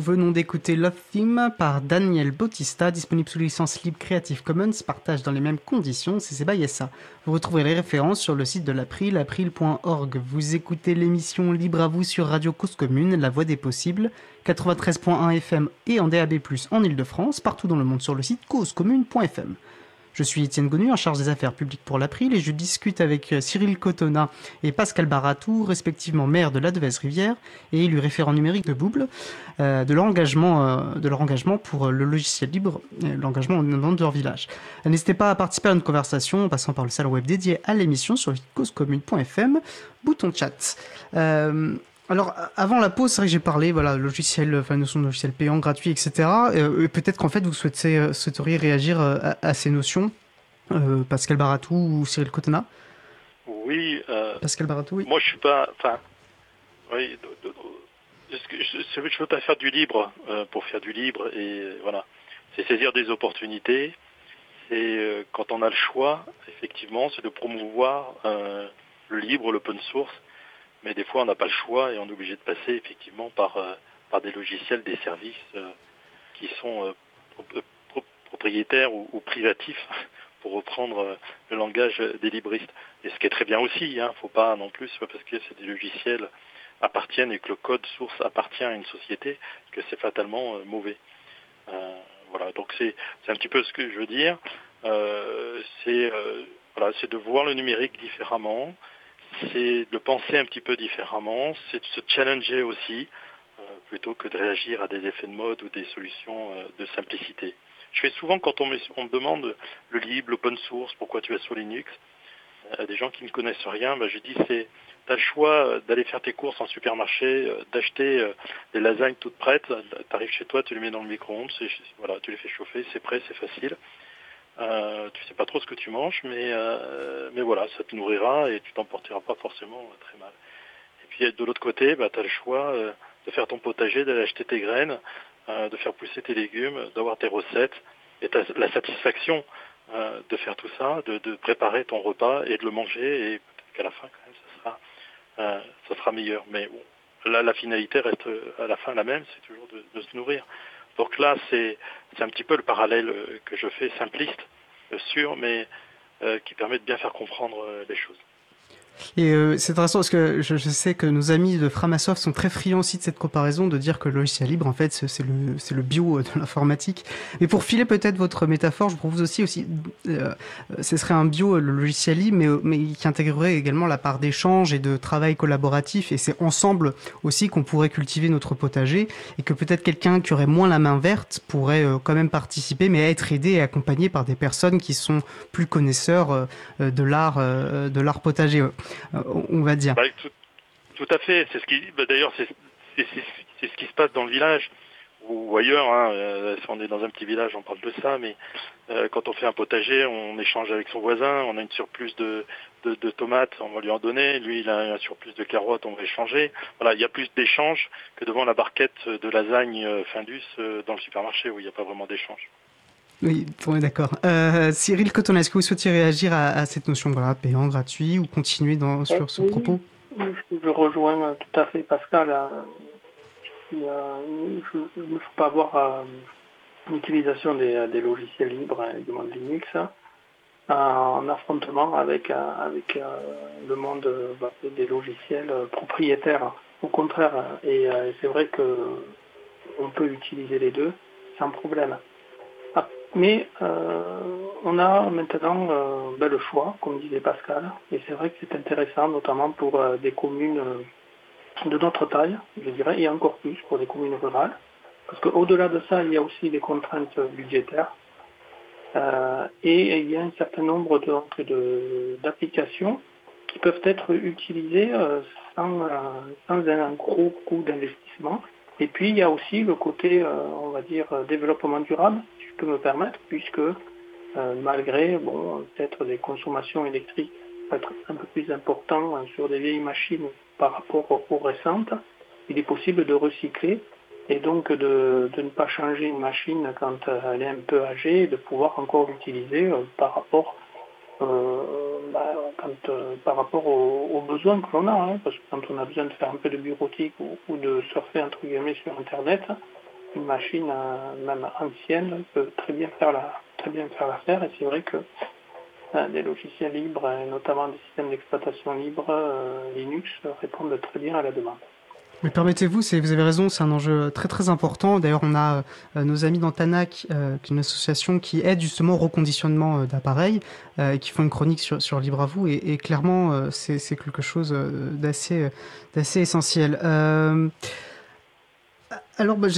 Nous venons d'écouter Love Theme par Daniel Bautista, disponible sous licence libre Creative Commons, partage dans les mêmes conditions, c'est Sebayessa. Vous retrouverez les références sur le site de l'April, april.org. Vous écoutez l'émission Libre à vous sur Radio Cause Commune, la voix des possibles, 93.1 FM et en DAB+, en Ile-de-France, partout dans le monde sur le site causecommune.fm. Je suis Étienne Gonu, en charge des affaires publiques pour l'April, et je discute avec euh, Cyril Cotona et Pascal Baratou, respectivement maire de la Devèze-Rivière et élu référent numérique de Bouble, euh, de, leur engagement, euh, de leur engagement pour le logiciel libre, l'engagement au nom de leur village. N'hésitez pas à participer à une conversation en passant par le salon web dédié à l'émission sur causecommune.fm, bouton chat. Alors, avant la pause, c'est vrai que j'ai parlé, voilà, logiciel, enfin, notion de logiciel payant, gratuit, etc. Euh, peut-être qu'en fait, vous souhaitez, euh, souhaiteriez réagir euh, à, ces notions, Pascal Baratou ou Cyril Cotena? Oui. Pascal Baratou, oui. Moi, je suis pas, enfin, oui, je ne veux pas faire du libre pour faire du libre, et voilà. C'est saisir des opportunités. Et quand on a le choix, effectivement, c'est de promouvoir le libre, l'open source mais des fois on n'a pas le choix et on est obligé de passer effectivement par, euh, des logiciels, des services euh, qui sont euh, propriétaires ou, privatifs, pour reprendre le langage des libristes. Et ce qui est très bien aussi, il hein, ne faut pas non plus, parce que c'est des logiciels appartiennent et que le code source appartient à une société que c'est fatalement mauvais. voilà, donc c'est un petit peu ce que je veux dire. c'est de voir le numérique différemment, c'est de penser un petit peu différemment, c'est de se challenger aussi, euh, plutôt que de réagir à des effets de mode ou des solutions euh, de simplicité. Je fais souvent quand on me, demande le libre, l'open source, pourquoi tu es sur Linux, à euh, des gens qui ne connaissent rien, ben, je dis c'est tu as le choix d'aller faire tes courses en supermarché, d'acheter des lasagnes toutes prêtes, tu arrives chez toi, tu les mets dans le micro-ondes, voilà, tu les fais chauffer, c'est prêt, c'est facile. Euh, tu sais pas trop ce que tu manges, mais, euh, mais voilà, ça te nourrira et tu t'en porteras pas forcément euh, très mal. Et puis de l'autre côté, bah, tu as le choix de faire ton potager, d'aller acheter tes graines, de faire pousser tes légumes, d'avoir tes recettes, et as la satisfaction de faire tout ça, de, préparer ton repas et de le manger, et peut-être qu'à la fin, quand même, ça sera, ça sera meilleur. Mais là, la finalité reste à la fin la même, c'est toujours de se nourrir. Donc là, c'est un petit peu le parallèle euh, que je fais, simpliste, euh, sûr, mais euh, qui permet de bien faire comprendre les choses. Et euh, c'est intéressant parce que je, sais que nos amis de Framasoft sont très friands aussi de cette comparaison, de dire que le logiciel libre, en fait, c'est le, le bio de l'informatique. Mais pour filer peut-être votre métaphore, je propose aussi, aussi euh, ce serait un bio, le logiciel libre, mais, mais qui intégrerait également la part d'échange et de travail collaboratif. Et c'est ensemble aussi qu'on pourrait cultiver notre potager et que peut-être quelqu'un qui aurait moins la main verte pourrait euh, quand même participer, mais être aidé et accompagné par des personnes qui sont plus connaisseurs euh, de l'art, de l'art potager. Euh, on va dire. Bah, tout, à fait. C'est ce qui, bah, d'ailleurs, c'est ce qui se passe dans le village ou ailleurs. Hein. Euh, si on est dans un petit village, on parle de ça, mais euh, quand on fait un potager, on échange avec son voisin. On a une surplus de, tomates, on va lui en donner. Lui, il a un surplus de carottes, on va échanger. Voilà, il y a plus d'échanges que devant la barquette de lasagne Findus dans le supermarché où il n'y a pas vraiment d'échange. Oui, on est d'accord. Euh, Cyril Coton, est-ce que vous souhaitiez réagir à, cette notion voilà, payant, gratuit ou continuer dans, sur ce propos? Je rejoins tout à fait Pascal. Il ne faut pas avoir l'utilisation des, logiciels libres, également de Linux, en affrontement avec, avec le monde bah, des logiciels propriétaires. Au contraire, et c'est vrai qu'on peut utiliser les deux sans problème. Mais euh, on a maintenant euh, ben, le choix, comme disait Pascal, et c'est vrai que c'est intéressant, notamment pour euh, des communes de notre taille, je dirais, et encore plus pour des communes rurales, parce qu'au-delà de ça, il y a aussi des contraintes budgétaires, et il y a un certain nombre d'applications qui peuvent être utilisées sans, sans un gros coût d'investissement. Et puis il y a aussi le côté, on va dire, développement durable, me permettre, puisque euh, malgré bon, peut-être des consommations électriques être un peu plus importantes hein, sur des vieilles machines par rapport aux récentes, il est possible de recycler et donc de, ne pas changer une machine quand elle est un peu âgée, de pouvoir encore l'utiliser euh, par rapport euh, bah, quand, par rapport aux, besoins que l'on a, hein, parce que quand on a besoin de faire un peu de bureautique ou, de surfer entre guillemets sur Internet, une machine même ancienne peut très bien faire la très bien faire l'affaire. Et c'est vrai que des logiciels libres, et notamment des systèmes d'exploitation libres, Linux répondent très bien à la demande. Mais permettez-vous, vous avez raison, c'est un enjeu très très important. D'ailleurs, on a euh, nos amis dans TANAC, euh, qui est une association qui aide justement au reconditionnement euh, d'appareils et qui font une chronique sur, sur Libre à vous. Et, et clairement, c'est quelque chose d'assez essentiel. Alors, bah,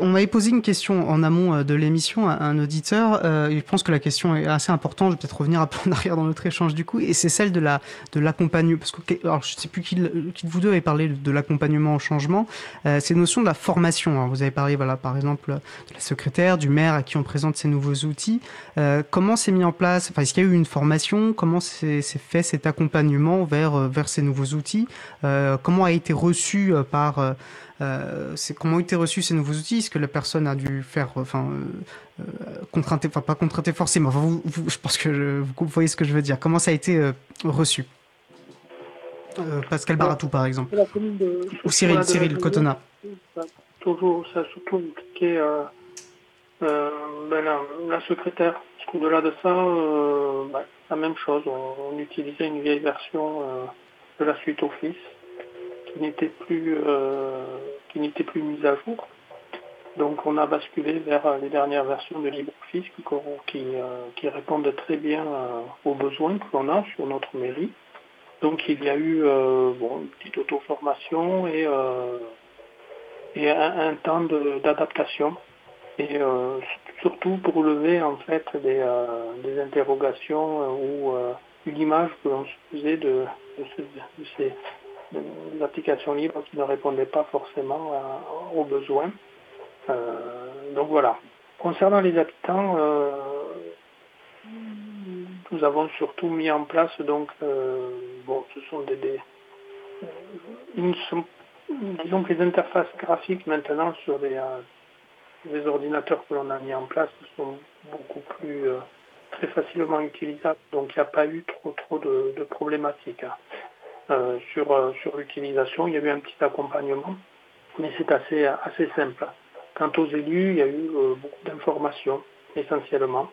on m'avait posé une question en amont euh, de l'émission à un auditeur. Euh, je pense que la question est assez importante. Je vais peut-être revenir un peu en arrière dans notre échange du coup. Et c'est celle de la de l'accompagnement. Parce que alors, je sais plus qui, qui, de vous deux avait parlé de l'accompagnement au changement. Euh, c'est notion de la formation. vous avez parlé, voilà, par exemple, de la secrétaire, du maire à qui on présente ces nouveaux outils. Euh, comment c'est mis en place? Enfin, est-ce qu'il y a eu une formation? Comment c'est fait cet accompagnement vers vers ces nouveaux outils? Euh, Comment a été reçu par euh, c'est comment ont été reçus ces nouveaux outils? Est-ce que la personne a dû faire, enfin, euh, euh contrainter, enfin pas contrainter forcément. Enfin, vous, je pense que vous voyez ce que je veux dire. Comment ça a été euh, reçu? Pascal Baratou, par exemple. Ou Cyril, Cyril Cotona. toujours, ça a surtout impliqué ben la, secrétaire. Au-delà de ça, ben, la même chose. On, on, utilisait une vieille version de la suite Office qui n'était plus, euh, qui n'était plus mise à jour. Donc on a basculé vers les dernières versions de LibreOffice qui, euh, qui répondent très bien euh, aux besoins que l'on a sur notre mairie. Donc il y a eu une petite auto-formation et, un, temps d'adaptation. Et surtout pour lever en fait des, des interrogations ou une image que l'on se faisait de, de ces, des applications libres qui ne répondaient pas forcément aux besoins. Euh, donc voilà. Concernant les habitants, euh, nous avons surtout mis en place donc euh, bon ce sont des, disons que les interfaces graphiques maintenant sur les, ordinateurs que l'on a mis en place sont beaucoup plus très facilement utilisables donc il n'y a pas eu trop trop de, problématiques. Euh, sur, euh, sur l'utilisation. Il y a eu un petit accompagnement, mais c'est assez, assez simple. Quant aux élus, il y a eu euh, beaucoup d'informations, essentiellement.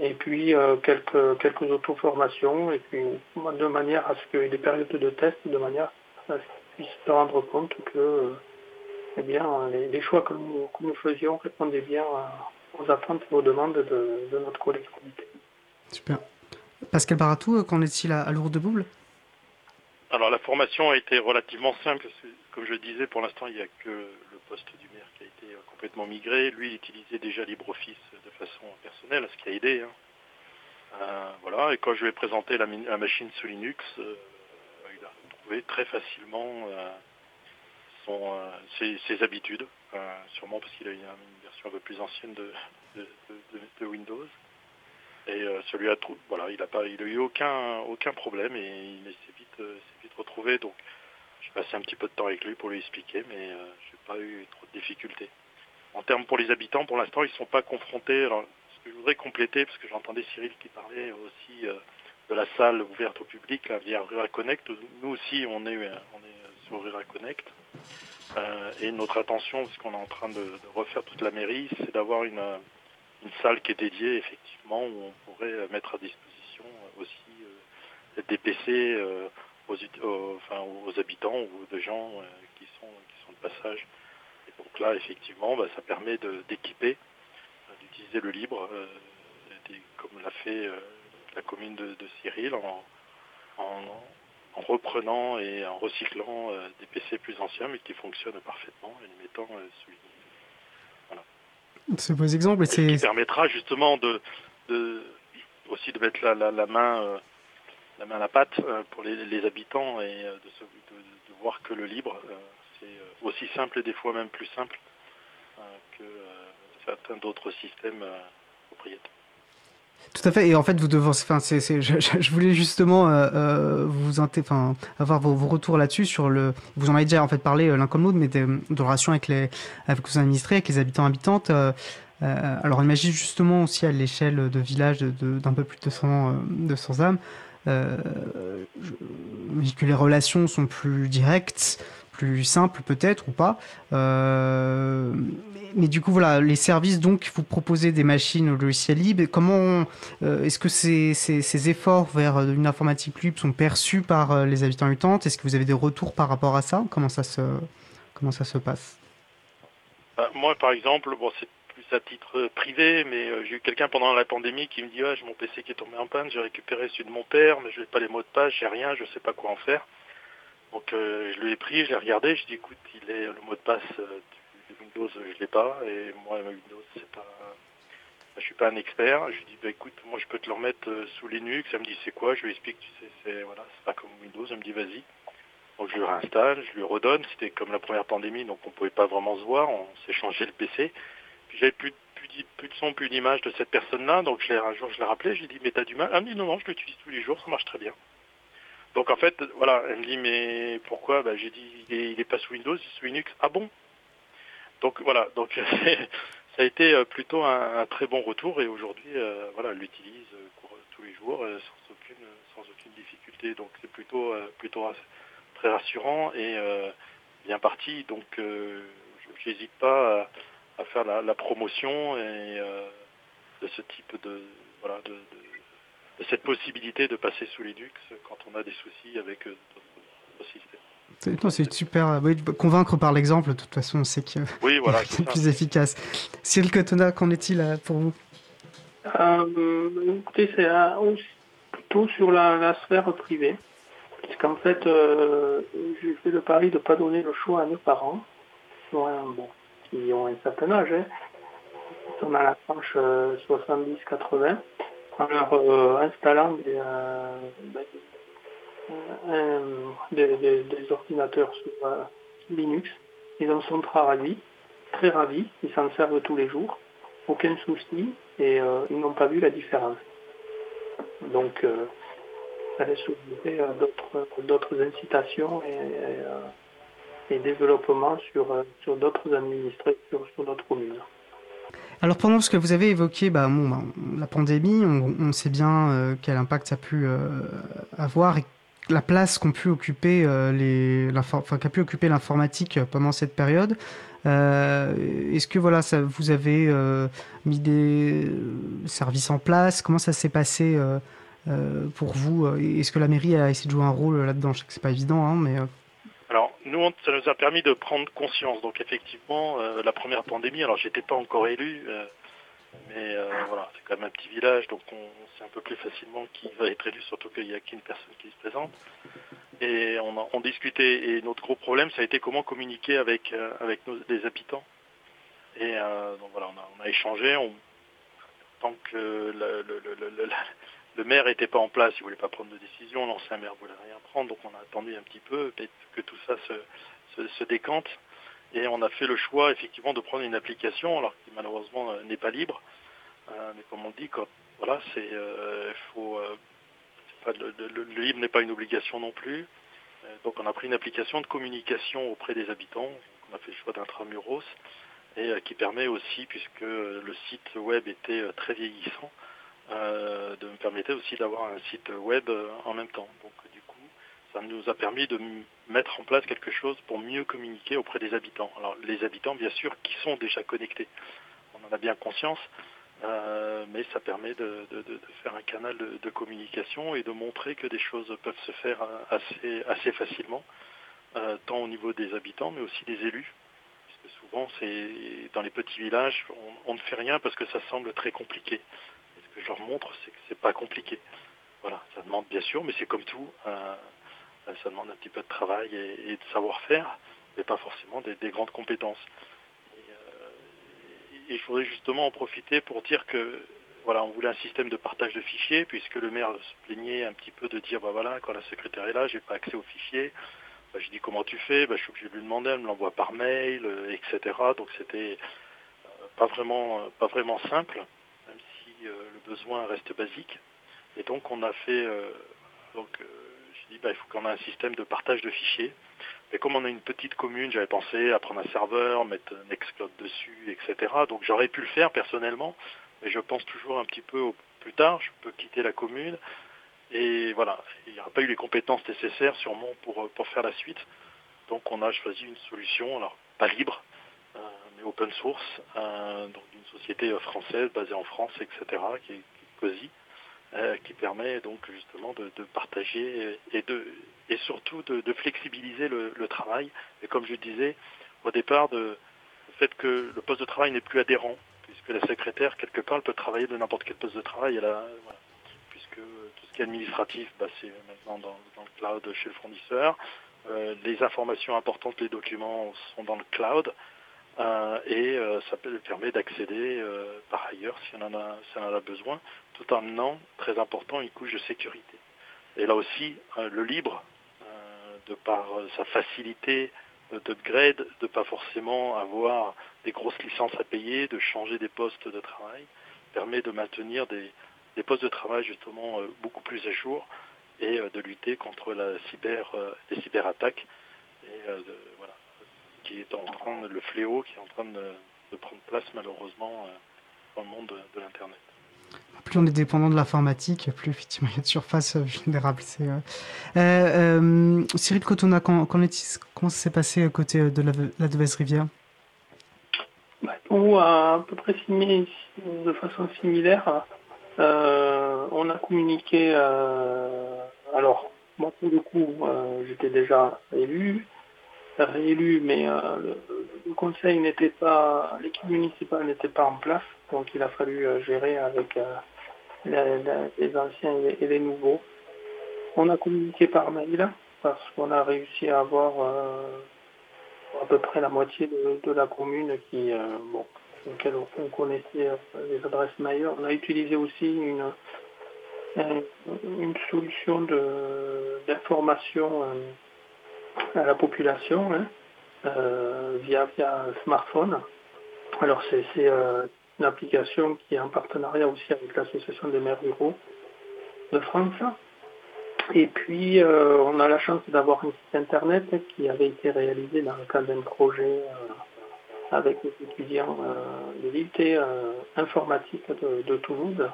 et puis quelques, quelques auto-formations, et puis de manière à ce qu'il y ait des périodes de test, de manière à ce qu'ils puissent se rendre compte que eh bien, les, choix que nous, que nous, faisions répondaient bien aux attentes et aux demandes de, de notre collectivité. Super. Pascal Baratou, qu'en est-il à, à Lourdes-Bouble alors la formation a été relativement simple. Comme je disais, pour l'instant, il n'y a que le poste du maire qui a été euh, complètement migré. Lui, il utilisait déjà LibreOffice de façon personnelle, ce qui a aidé. Hein. Euh, voilà. Et quand je lui ai présenté la, machine sous Linux, euh, il a trouvé très facilement ses, habitudes, sûrement parce qu'il a une, une, version un peu plus ancienne de Windows. Et euh, celui là voilà, il n'a pas, il a eu aucun, aucun problème et il s'est vite, euh, vite retrouvé. Donc, j'ai passé un petit peu de temps avec lui pour lui expliquer, mais euh, je n'ai pas eu trop de difficultés. En termes pour les habitants, pour l'instant, ils ne sont pas confrontés. Alors, ce que je voudrais compléter, parce que j'entendais Cyril qui parlait aussi de la salle ouverte au public là, via Rural Connect. Nous aussi, on est, sur Rural Connect. et notre intention, parce qu'on est en train de refaire toute la mairie, c'est d'avoir une une salle qui est dédiée effectivement où on pourrait euh, mettre à disposition euh, aussi euh, des PC aux, enfin, aux habitants ou de gens qui sont, qui sont de passage. Et donc là, effectivement, bah, ça permet d'équiper, d'utiliser le libre, comme l'a fait la commune de, Cyril, en, en, reprenant et en recyclant des PC plus anciens mais qui fonctionnent parfaitement et les mettant sous c'est vos exemples. Et c'est... qui permettra justement de, aussi de mettre la, main, euh, la main à la pâte euh, pour les, habitants et euh, de, de, voir que le libre, c'est aussi simple et des fois même plus simple que certains d'autres systèmes propriétaires. Tout à fait. Et en fait, vous devez, enfin, c'est, je, voulais justement vous enfin, avoir vos, retours là-dessus sur le. Vous en avez déjà en fait parlé l'un comme l'autre, mais de, de relations avec les, avec vos administrés, avec les habitants habitantes. alors imagine justement aussi à l'échelle de villages d'un peu plus de 200, 200 âmes, que les relations sont plus directes, plus simples peut-être ou pas. Euh, mais du coup, voilà, les services, donc, vous proposez des machines au logiciel libre. Comment euh, est-ce que ces, ces, efforts vers une informatique libre sont perçus par euh, les habitants mutantes Est-ce que vous avez des retours par rapport à ça? Comment ça se, comment ça se passe? Bah, Moi, par exemple, bon, c'est plus à titre privé, mais j'ai eu quelqu'un pendant la pandémie qui me dit ah, j'ai mon PC qui est tombé en panne, j'ai récupéré celui de mon père, mais je n'ai pas les mots de passe, j'ai rien, je ne sais pas quoi en faire. Donc je lui ai pris, je l'ai regardé, je dis écoute, il est le mot de passe Windows, je l'ai pas, et moi, Windows, c'est pas, je suis pas un expert. Je lui dis, bah, écoute, moi, je peux te le remettre euh, sous Linux. Elle me dit, c'est quoi? Je lui explique, tu sais, c'est, voilà, c'est pas comme Windows. Elle me dit, vas-y. Donc, je lui réinstalle, je lui redonne. C'était comme la première pandémie, donc on pouvait pas vraiment se voir. On s'est changé le PC. Puis, j'avais plus, plus, plus de son, plus d'image de cette personne-là. Donc, je un jour, je l'ai rappelé. Je lui ai dit, mais t'as du mal? Elle me dit, non, non, je l'utilise tous les jours, ça marche très bien. Donc en fait, voilà, elle me dit mais pourquoi? Bah, J'ai dit il est, pas sous Windows, il est sous Linux. Ah bon? Donc voilà, donc ça a été euh, plutôt un, très bon retour et aujourd'hui, euh, voilà, elle l'utilise euh, tous les jours sans aucune sans aucune difficulté. Donc c'est plutôt plutôt très rassurant et bien parti. Donc je n'hésite pas à, faire la, promotion et de ce type de voilà de, cette possibilité de passer sous Linux quand on a des soucis avec d'autres systèmes. C'est super. convaincre par l'exemple, de toute façon, on sait que oui, voilà, c'est plus efficace. Cyril Cotona, qu'en est-il euh, pour vous? Euh, Écoutez, c'est plutôt sur la, sphère privée. Parce qu'en fait, euh, j'ai fait le pari de ne pas donner le choix à nos parents, qui ont un certain âge, hein, qui sont dans la tranche 70-80, en leur installant des, ben, euh, des, ordinateurs sur euh, Linux. Ils en sont très ravis, très ravis, ils s'en servent tous les jours, aucun souci, et euh, ils n'ont pas vu la différence. Donc, ça laisse ouvrir d'autres incitations et, et, développement sur, d'autres administrés, sur, sur notre commune. Alors pendant ce que vous avez évoqué bah, bah la pandémie, on, sait bien quel impact ça a pu avoir et la place euh, qu'a pu occuper l'informatique pendant cette période. Euh, est-ce que voilà, vous avez euh, mis des services en place? Comment ça s'est passé pour vous? Est-ce que la mairie a essayé de jouer un rôle là-dedans? Je sais que c'est pas évident, hein, mais ça nous a permis de prendre conscience. Donc effectivement, la première pandémie, alors j'étais pas encore élu. Mais euh, voilà, c'est quand même un petit village, donc on sait un peu plus facilement qui va être élu, surtout qu'il n'y a qu'une personne qui se présente. Et on, a, on discutait, et notre gros problème, ça a été comment communiquer avec, euh, avec nos, les habitants. Et euh, donc voilà, on a, échangé. On, tant que le, le, maire n'était pas en place, il ne voulait pas prendre de décision, l'ancien maire ne voulait rien prendre, donc on a attendu un petit peu que tout ça se, décante. Et on a fait le choix effectivement de prendre une application, alors qui malheureusement euh, n'est pas libre. Euh, mais comme on dit, voilà, c'est euh, faut le, libre n'est pas une obligation non plus. donc on a pris une application de communication auprès des habitants. On a fait le choix d'intramuros et qui permet aussi, puisque le site web était très vieillissant, de me permettre aussi d'avoir un site web en même temps. Donc ça nous a permis de mettre en place quelque chose pour mieux communiquer auprès des habitants. Alors les habitants, bien sûr, qui sont déjà connectés, on en a bien conscience, euh, mais ça permet de, faire un canal de, communication et de montrer que des choses peuvent se faire assez, facilement, euh, tant au niveau des habitants, mais aussi des élus. Parce que souvent, c'est dans les petits villages, on, ne fait rien parce que ça semble très compliqué. Que je leur montre, c'est que c'est pas compliqué. Voilà, ça demande bien sûr, mais c'est comme tout. Euh, ça demande un petit peu de travail et, de savoir-faire, mais pas forcément des, grandes compétences. Euh, et, je voudrais justement en profiter pour dire que voilà, on voulait un système de partage de fichiers, puisque le maire se plaignait un petit peu de dire bah voilà, quand la secrétaire est là, j'ai pas accès aux fichiers. Bah, je dis comment tu fais? Bah, Je suis obligé de lui demander, elle me l'envoie par mail, euh, etc. Donc c'était euh, pas vraiment pas vraiment simple, même si le besoin reste basique. Et donc on a fait donc bah, il faut qu'on ait un système de partage de fichiers. Mais comme on a une petite commune, j'avais pensé à prendre un serveur, mettre Nextcloud dessus, etc. Donc j'aurais pu le faire personnellement, mais je pense toujours un petit peu au plus tard, je peux quitter la commune. Et voilà, il n'y aura pas eu les compétences nécessaires sûrement pour, pour faire la suite. Donc on a choisi une solution, alors pas libre, euh, open source, euh, donc d'une société française basée en France, etc., qui est, COSI, euh, qui permet donc justement de, partager et, de, et surtout de, flexibiliser le, travail. Et comme je disais au départ, le fait que le poste de travail n'est plus adhérent, puisque la secrétaire, quelque part, elle peut travailler de n'importe quel poste de travail. Puisque tout ce qui est administratif, bah, c'est maintenant dans, le cloud chez le fournisseur. Euh, les informations importantes, les documents sont dans le cloud. Euh, et euh, ça permet d'accéder par ailleurs si on, en a, si on en a besoin, tout en menant, très important, une couche de sécurité. Et là aussi, le libre, de par sa facilité d'upgrade, de ne pas forcément avoir des grosses licences à payer, de changer des postes de travail, permet de maintenir des, postes de travail justement beaucoup plus à jour et euh, de lutter contre la cyber, euh, les cyberattaques, euh, qui est en train, le fléau qui est en train de, prendre place malheureusement dans le monde de, l'Internet plus on est dépendant de l'informatique, plus effectivement il y a de surface vulnérable. Euh, Cyril Cotona, quand, comment ça s'est passé à côté de la, la Devesse Rivière? Bah, a à peu près de façon similaire. on a communiqué alors, moi, pour le coup, euh, j'étais déjà élu, réélu, mais euh, le, conseil n'était pas, l'équipe municipale n'était pas en place, donc il a fallu euh, gérer avec les anciens et les, nouveaux. On a communiqué par mail parce qu'on a réussi à avoir à peu près la moitié de, la commune qui, bon, on connaissait les adresses mail. On a utilisé aussi une une solution d'information euh, à la population hein, euh, via, via smartphone. Alors c'est euh, une application qui est en partenariat aussi avec l'Association des maires ruraux de France. Et puis on a la chance d'avoir un site internet qui avait été réalisé dans le cadre d'un projet avec les étudiants de l'IT informatique de Toulouse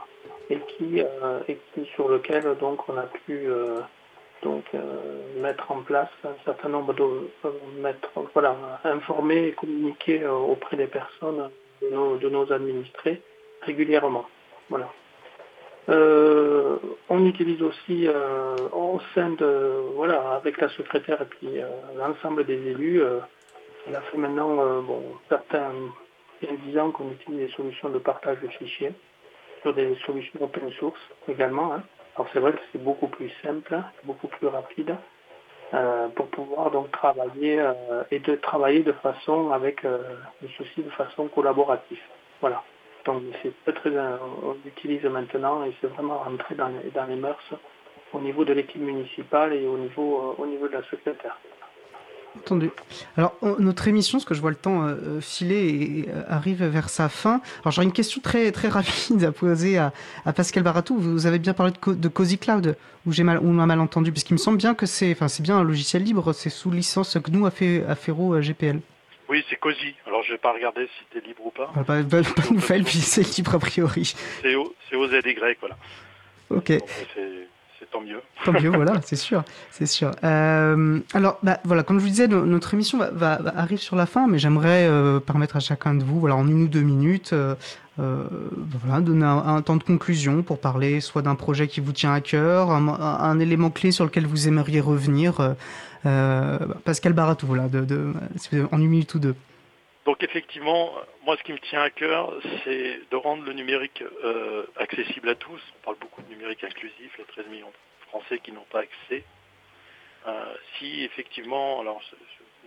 et euh, et qui sur lequel donc on a pu euh, donc euh, mettre en place un certain nombre de mettre voilà informer et communiquer auprès des personnes de nos, administrés régulièrement. Voilà. on utilise aussi au sein de voilà avec la secrétaire et puis l'ensemble des élus. il a fait maintenant bon certains 10 ans qu'on utilise des solutions de partage de fichiers sur des solutions open source également. Hein. Alors c'est vrai que c'est beaucoup plus simple, beaucoup plus rapide euh, pour pouvoir donc travailler euh, et de travailler de façon avec euh, le souci de façon collaborative. Voilà. Donc c'est très, on l'utilise maintenant et c'est vraiment rentré dans les, dans les mœurs au niveau de l'équipe municipale et au niveau, au niveau de la secrétaire. Entendu. Alors, notre émission, parce que je vois le temps euh, euh, filer et euh, arrive vers sa fin. Alors, j'aurais une question très, très rapide à poser à, Pascal Baratou. Vous avez bien parlé de, de Cozy Cloud, ou j'ai mal, on a mal entendu, parce qu'il me semble bien que c'est, enfin, c'est bien un logiciel libre, c'est sous licence GNU Affero GPL. Oui, c'est Cozy. Alors, je vais pas regarder si c'est libre ou pas. Bah, pas, pas, nouvelle, puis c'est libre a priori. C'est OZY, voilà. Ok tant mieux. Tant mieux, voilà, c'est sûr, c'est sûr. Euh, alors, bah, voilà, comme je vous disais, notre émission va, arrive sur la fin, mais j'aimerais euh, permettre à chacun de vous, voilà, en une ou deux minutes, euh, voilà, donner un, temps de conclusion pour parler soit d'un projet qui vous tient à cœur, un, élément clé sur lequel vous aimeriez revenir. Pascal Baratou, voilà, en une minute ou deux. Donc effectivement, moi ce qui me tient à cœur, c'est de rendre le numérique euh, accessible à tous. On parle beaucoup de numérique inclusif, les 13 millions de Français qui n'ont pas accès. Euh, si effectivement, alors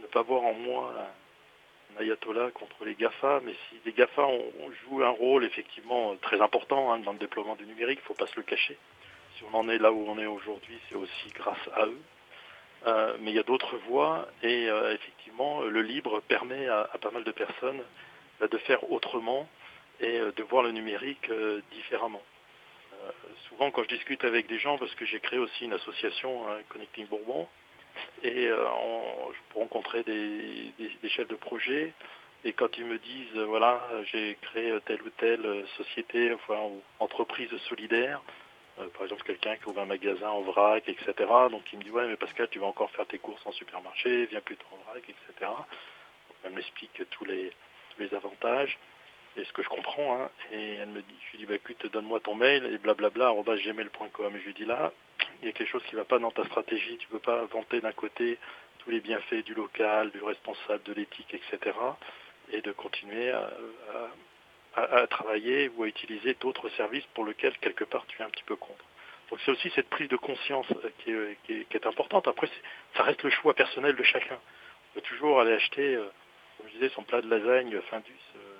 ne pas voir en moi un ayatollah contre les GAFA, mais si les GAFA ont, joué un rôle effectivement très important hein, dans le déploiement du numérique, il ne faut pas se le cacher. Si on en est là où on est aujourd'hui, c'est aussi grâce à eux. Euh, mais il y a d'autres voies et euh, effectivement, le libre permet à, pas mal de personnes bah, de faire autrement et euh, de voir le numérique différemment. souvent, quand je discute avec des gens, parce que j'ai créé aussi une association Connecting Bourbon, et je peux rencontrer des, chefs de projet. Et quand ils me disent, voilà, j'ai créé telle ou telle société, enfin, ou entreprise solidaire, par exemple quelqu'un qui ouvre un magasin en vrac, etc. Donc il me dit, ouais, mais Pascal, tu vas encore faire tes courses en supermarché, viens plutôt en vrac, etc. elle m'explique tous les, tous les avantages et ce que je comprends. Hein. et elle me dit, je lui dis, bah, écoute, donne-moi ton mail et blablabla, gmail.com. Et je lui dis là, il y a quelque chose qui ne va pas dans ta stratégie. Tu ne peux pas vanter d'un côté tous les bienfaits du local, du responsable, de l'éthique, etc. Et de continuer à, travailler ou à utiliser d'autres services pour lesquels, quelque part, tu es un petit peu contre. Donc c'est aussi cette prise de conscience euh, qui est, importante. Après, ça reste le choix personnel de chacun. On peut toujours aller acheter, euh, comme je disais, son plat de lasagne Findus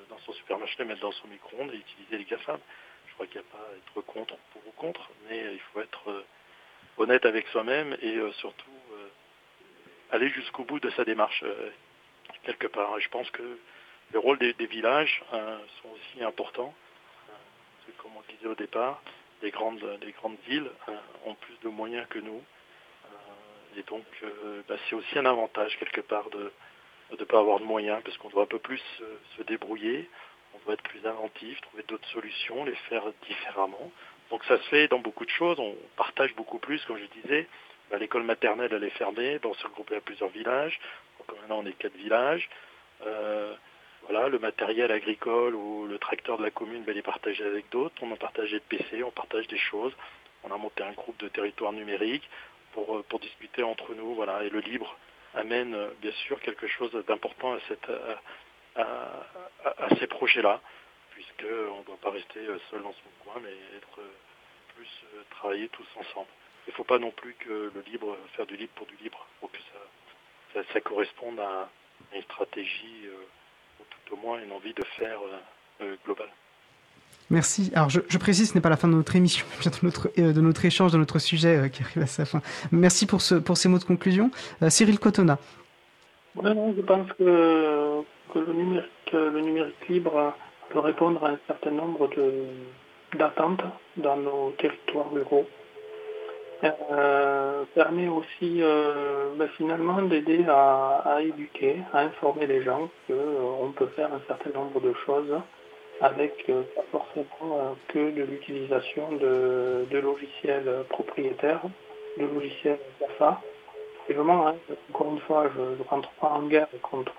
dans son supermarché, mettre dans son micro-ondes et utiliser les GAFAM. Je crois qu'il n'y a pas à être contre pour ou contre, mais il faut être euh, honnête avec soi-même et euh, surtout euh, aller jusqu'au bout de sa démarche quelque part. je pense que le rôle des, villages sont aussi importants. comme on disait au départ, les grandes, les grandes villes ont plus de moyens que nous. et donc, bah, c'est aussi un avantage quelque part de, ne pas avoir de moyens, parce qu'on doit un peu plus se débrouiller, on doit être plus inventif, trouver d'autres solutions, les faire différemment. Donc ça se fait dans beaucoup de choses, on partage beaucoup plus, comme je disais. Bah, l'école maternelle, elle est fermée, on s'est regroupé à plusieurs villages. Donc maintenant, on est quatre villages. Euh, voilà, le matériel agricole ou le tracteur de la commune, ben, il est partagé avec d'autres. On a partagé de PC, on partage des choses. On a monté un groupe de territoire numérique pour, euh, pour discuter entre nous. Voilà, et le libre amène euh, bien sûr quelque chose d'important à, cette, à, ces projets-là, puisqu'on ne doit pas rester euh, seul dans son coin, mais être euh, plus travailler tous ensemble. Il ne faut pas non plus que le libre, faire du libre pour du libre, pour que ça, corresponde à une stratégie, au moins une envie de faire globale. Merci. Alors, je, précise, ce n'est pas la fin de notre émission, mais de notre, de notre échange, de notre sujet euh, qui arrive à sa fin. Merci pour, ce, pour ces mots de conclusion. Euh, Cyril Cotona. je pense que, que le, numérique, le numérique libre peut répondre à un certain nombre d'attentes dans nos territoires ruraux. Euh, permet aussi ben, finalement d'aider à, éduquer, à informer les gens qu'on peut faire un certain nombre de choses avec euh, pas forcément euh, que de l'utilisation de, logiciels propriétaires, de logiciels GAFA. Et vraiment, hein, encore une fois, je ne rentre pas en guerre contre,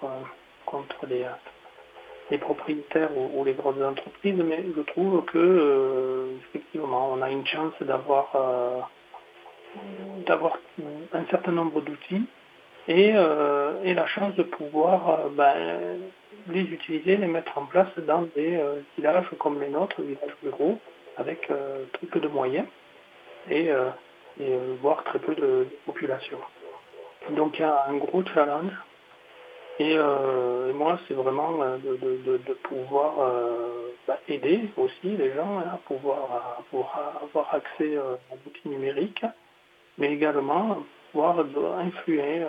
contre les, propriétaires ou, les grosses entreprises, mais je trouve que euh, effectivement, on a une chance d'avoir d'avoir un certain nombre d'outils et, et, la chance de pouvoir ben, les utiliser, les mettre en place dans des euh, villages comme les nôtres, villages ruraux, avec euh, très peu de moyens et, euh, voire très peu de, population. Donc il y a un gros challenge. Et, moi, c'est vraiment de, pouvoir bah, aider aussi les gens à pouvoir, avoir accès à l'outil numérique, mais également pouvoir influer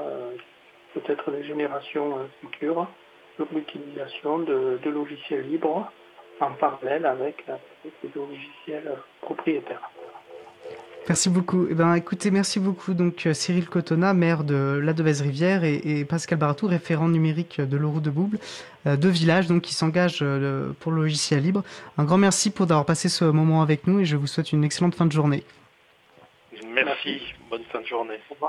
peut-être les générations futures sur l'utilisation de, logiciels libres en parallèle avec, les logiciels propriétaires. Merci beaucoup. Eh ben, écoutez, merci beaucoup donc euh, Cyril Cotona, maire de la Devèze-Rivière, et, Pascal Baratou, référent numérique de l'Euro de Bouble, euh, deux villages donc qui s'engagent euh, pour le logiciel libre. Un grand merci pour d'avoir passé ce moment avec nous et je vous souhaite une excellente fin de journée. Merci, bonne fin de journée. Au revoir.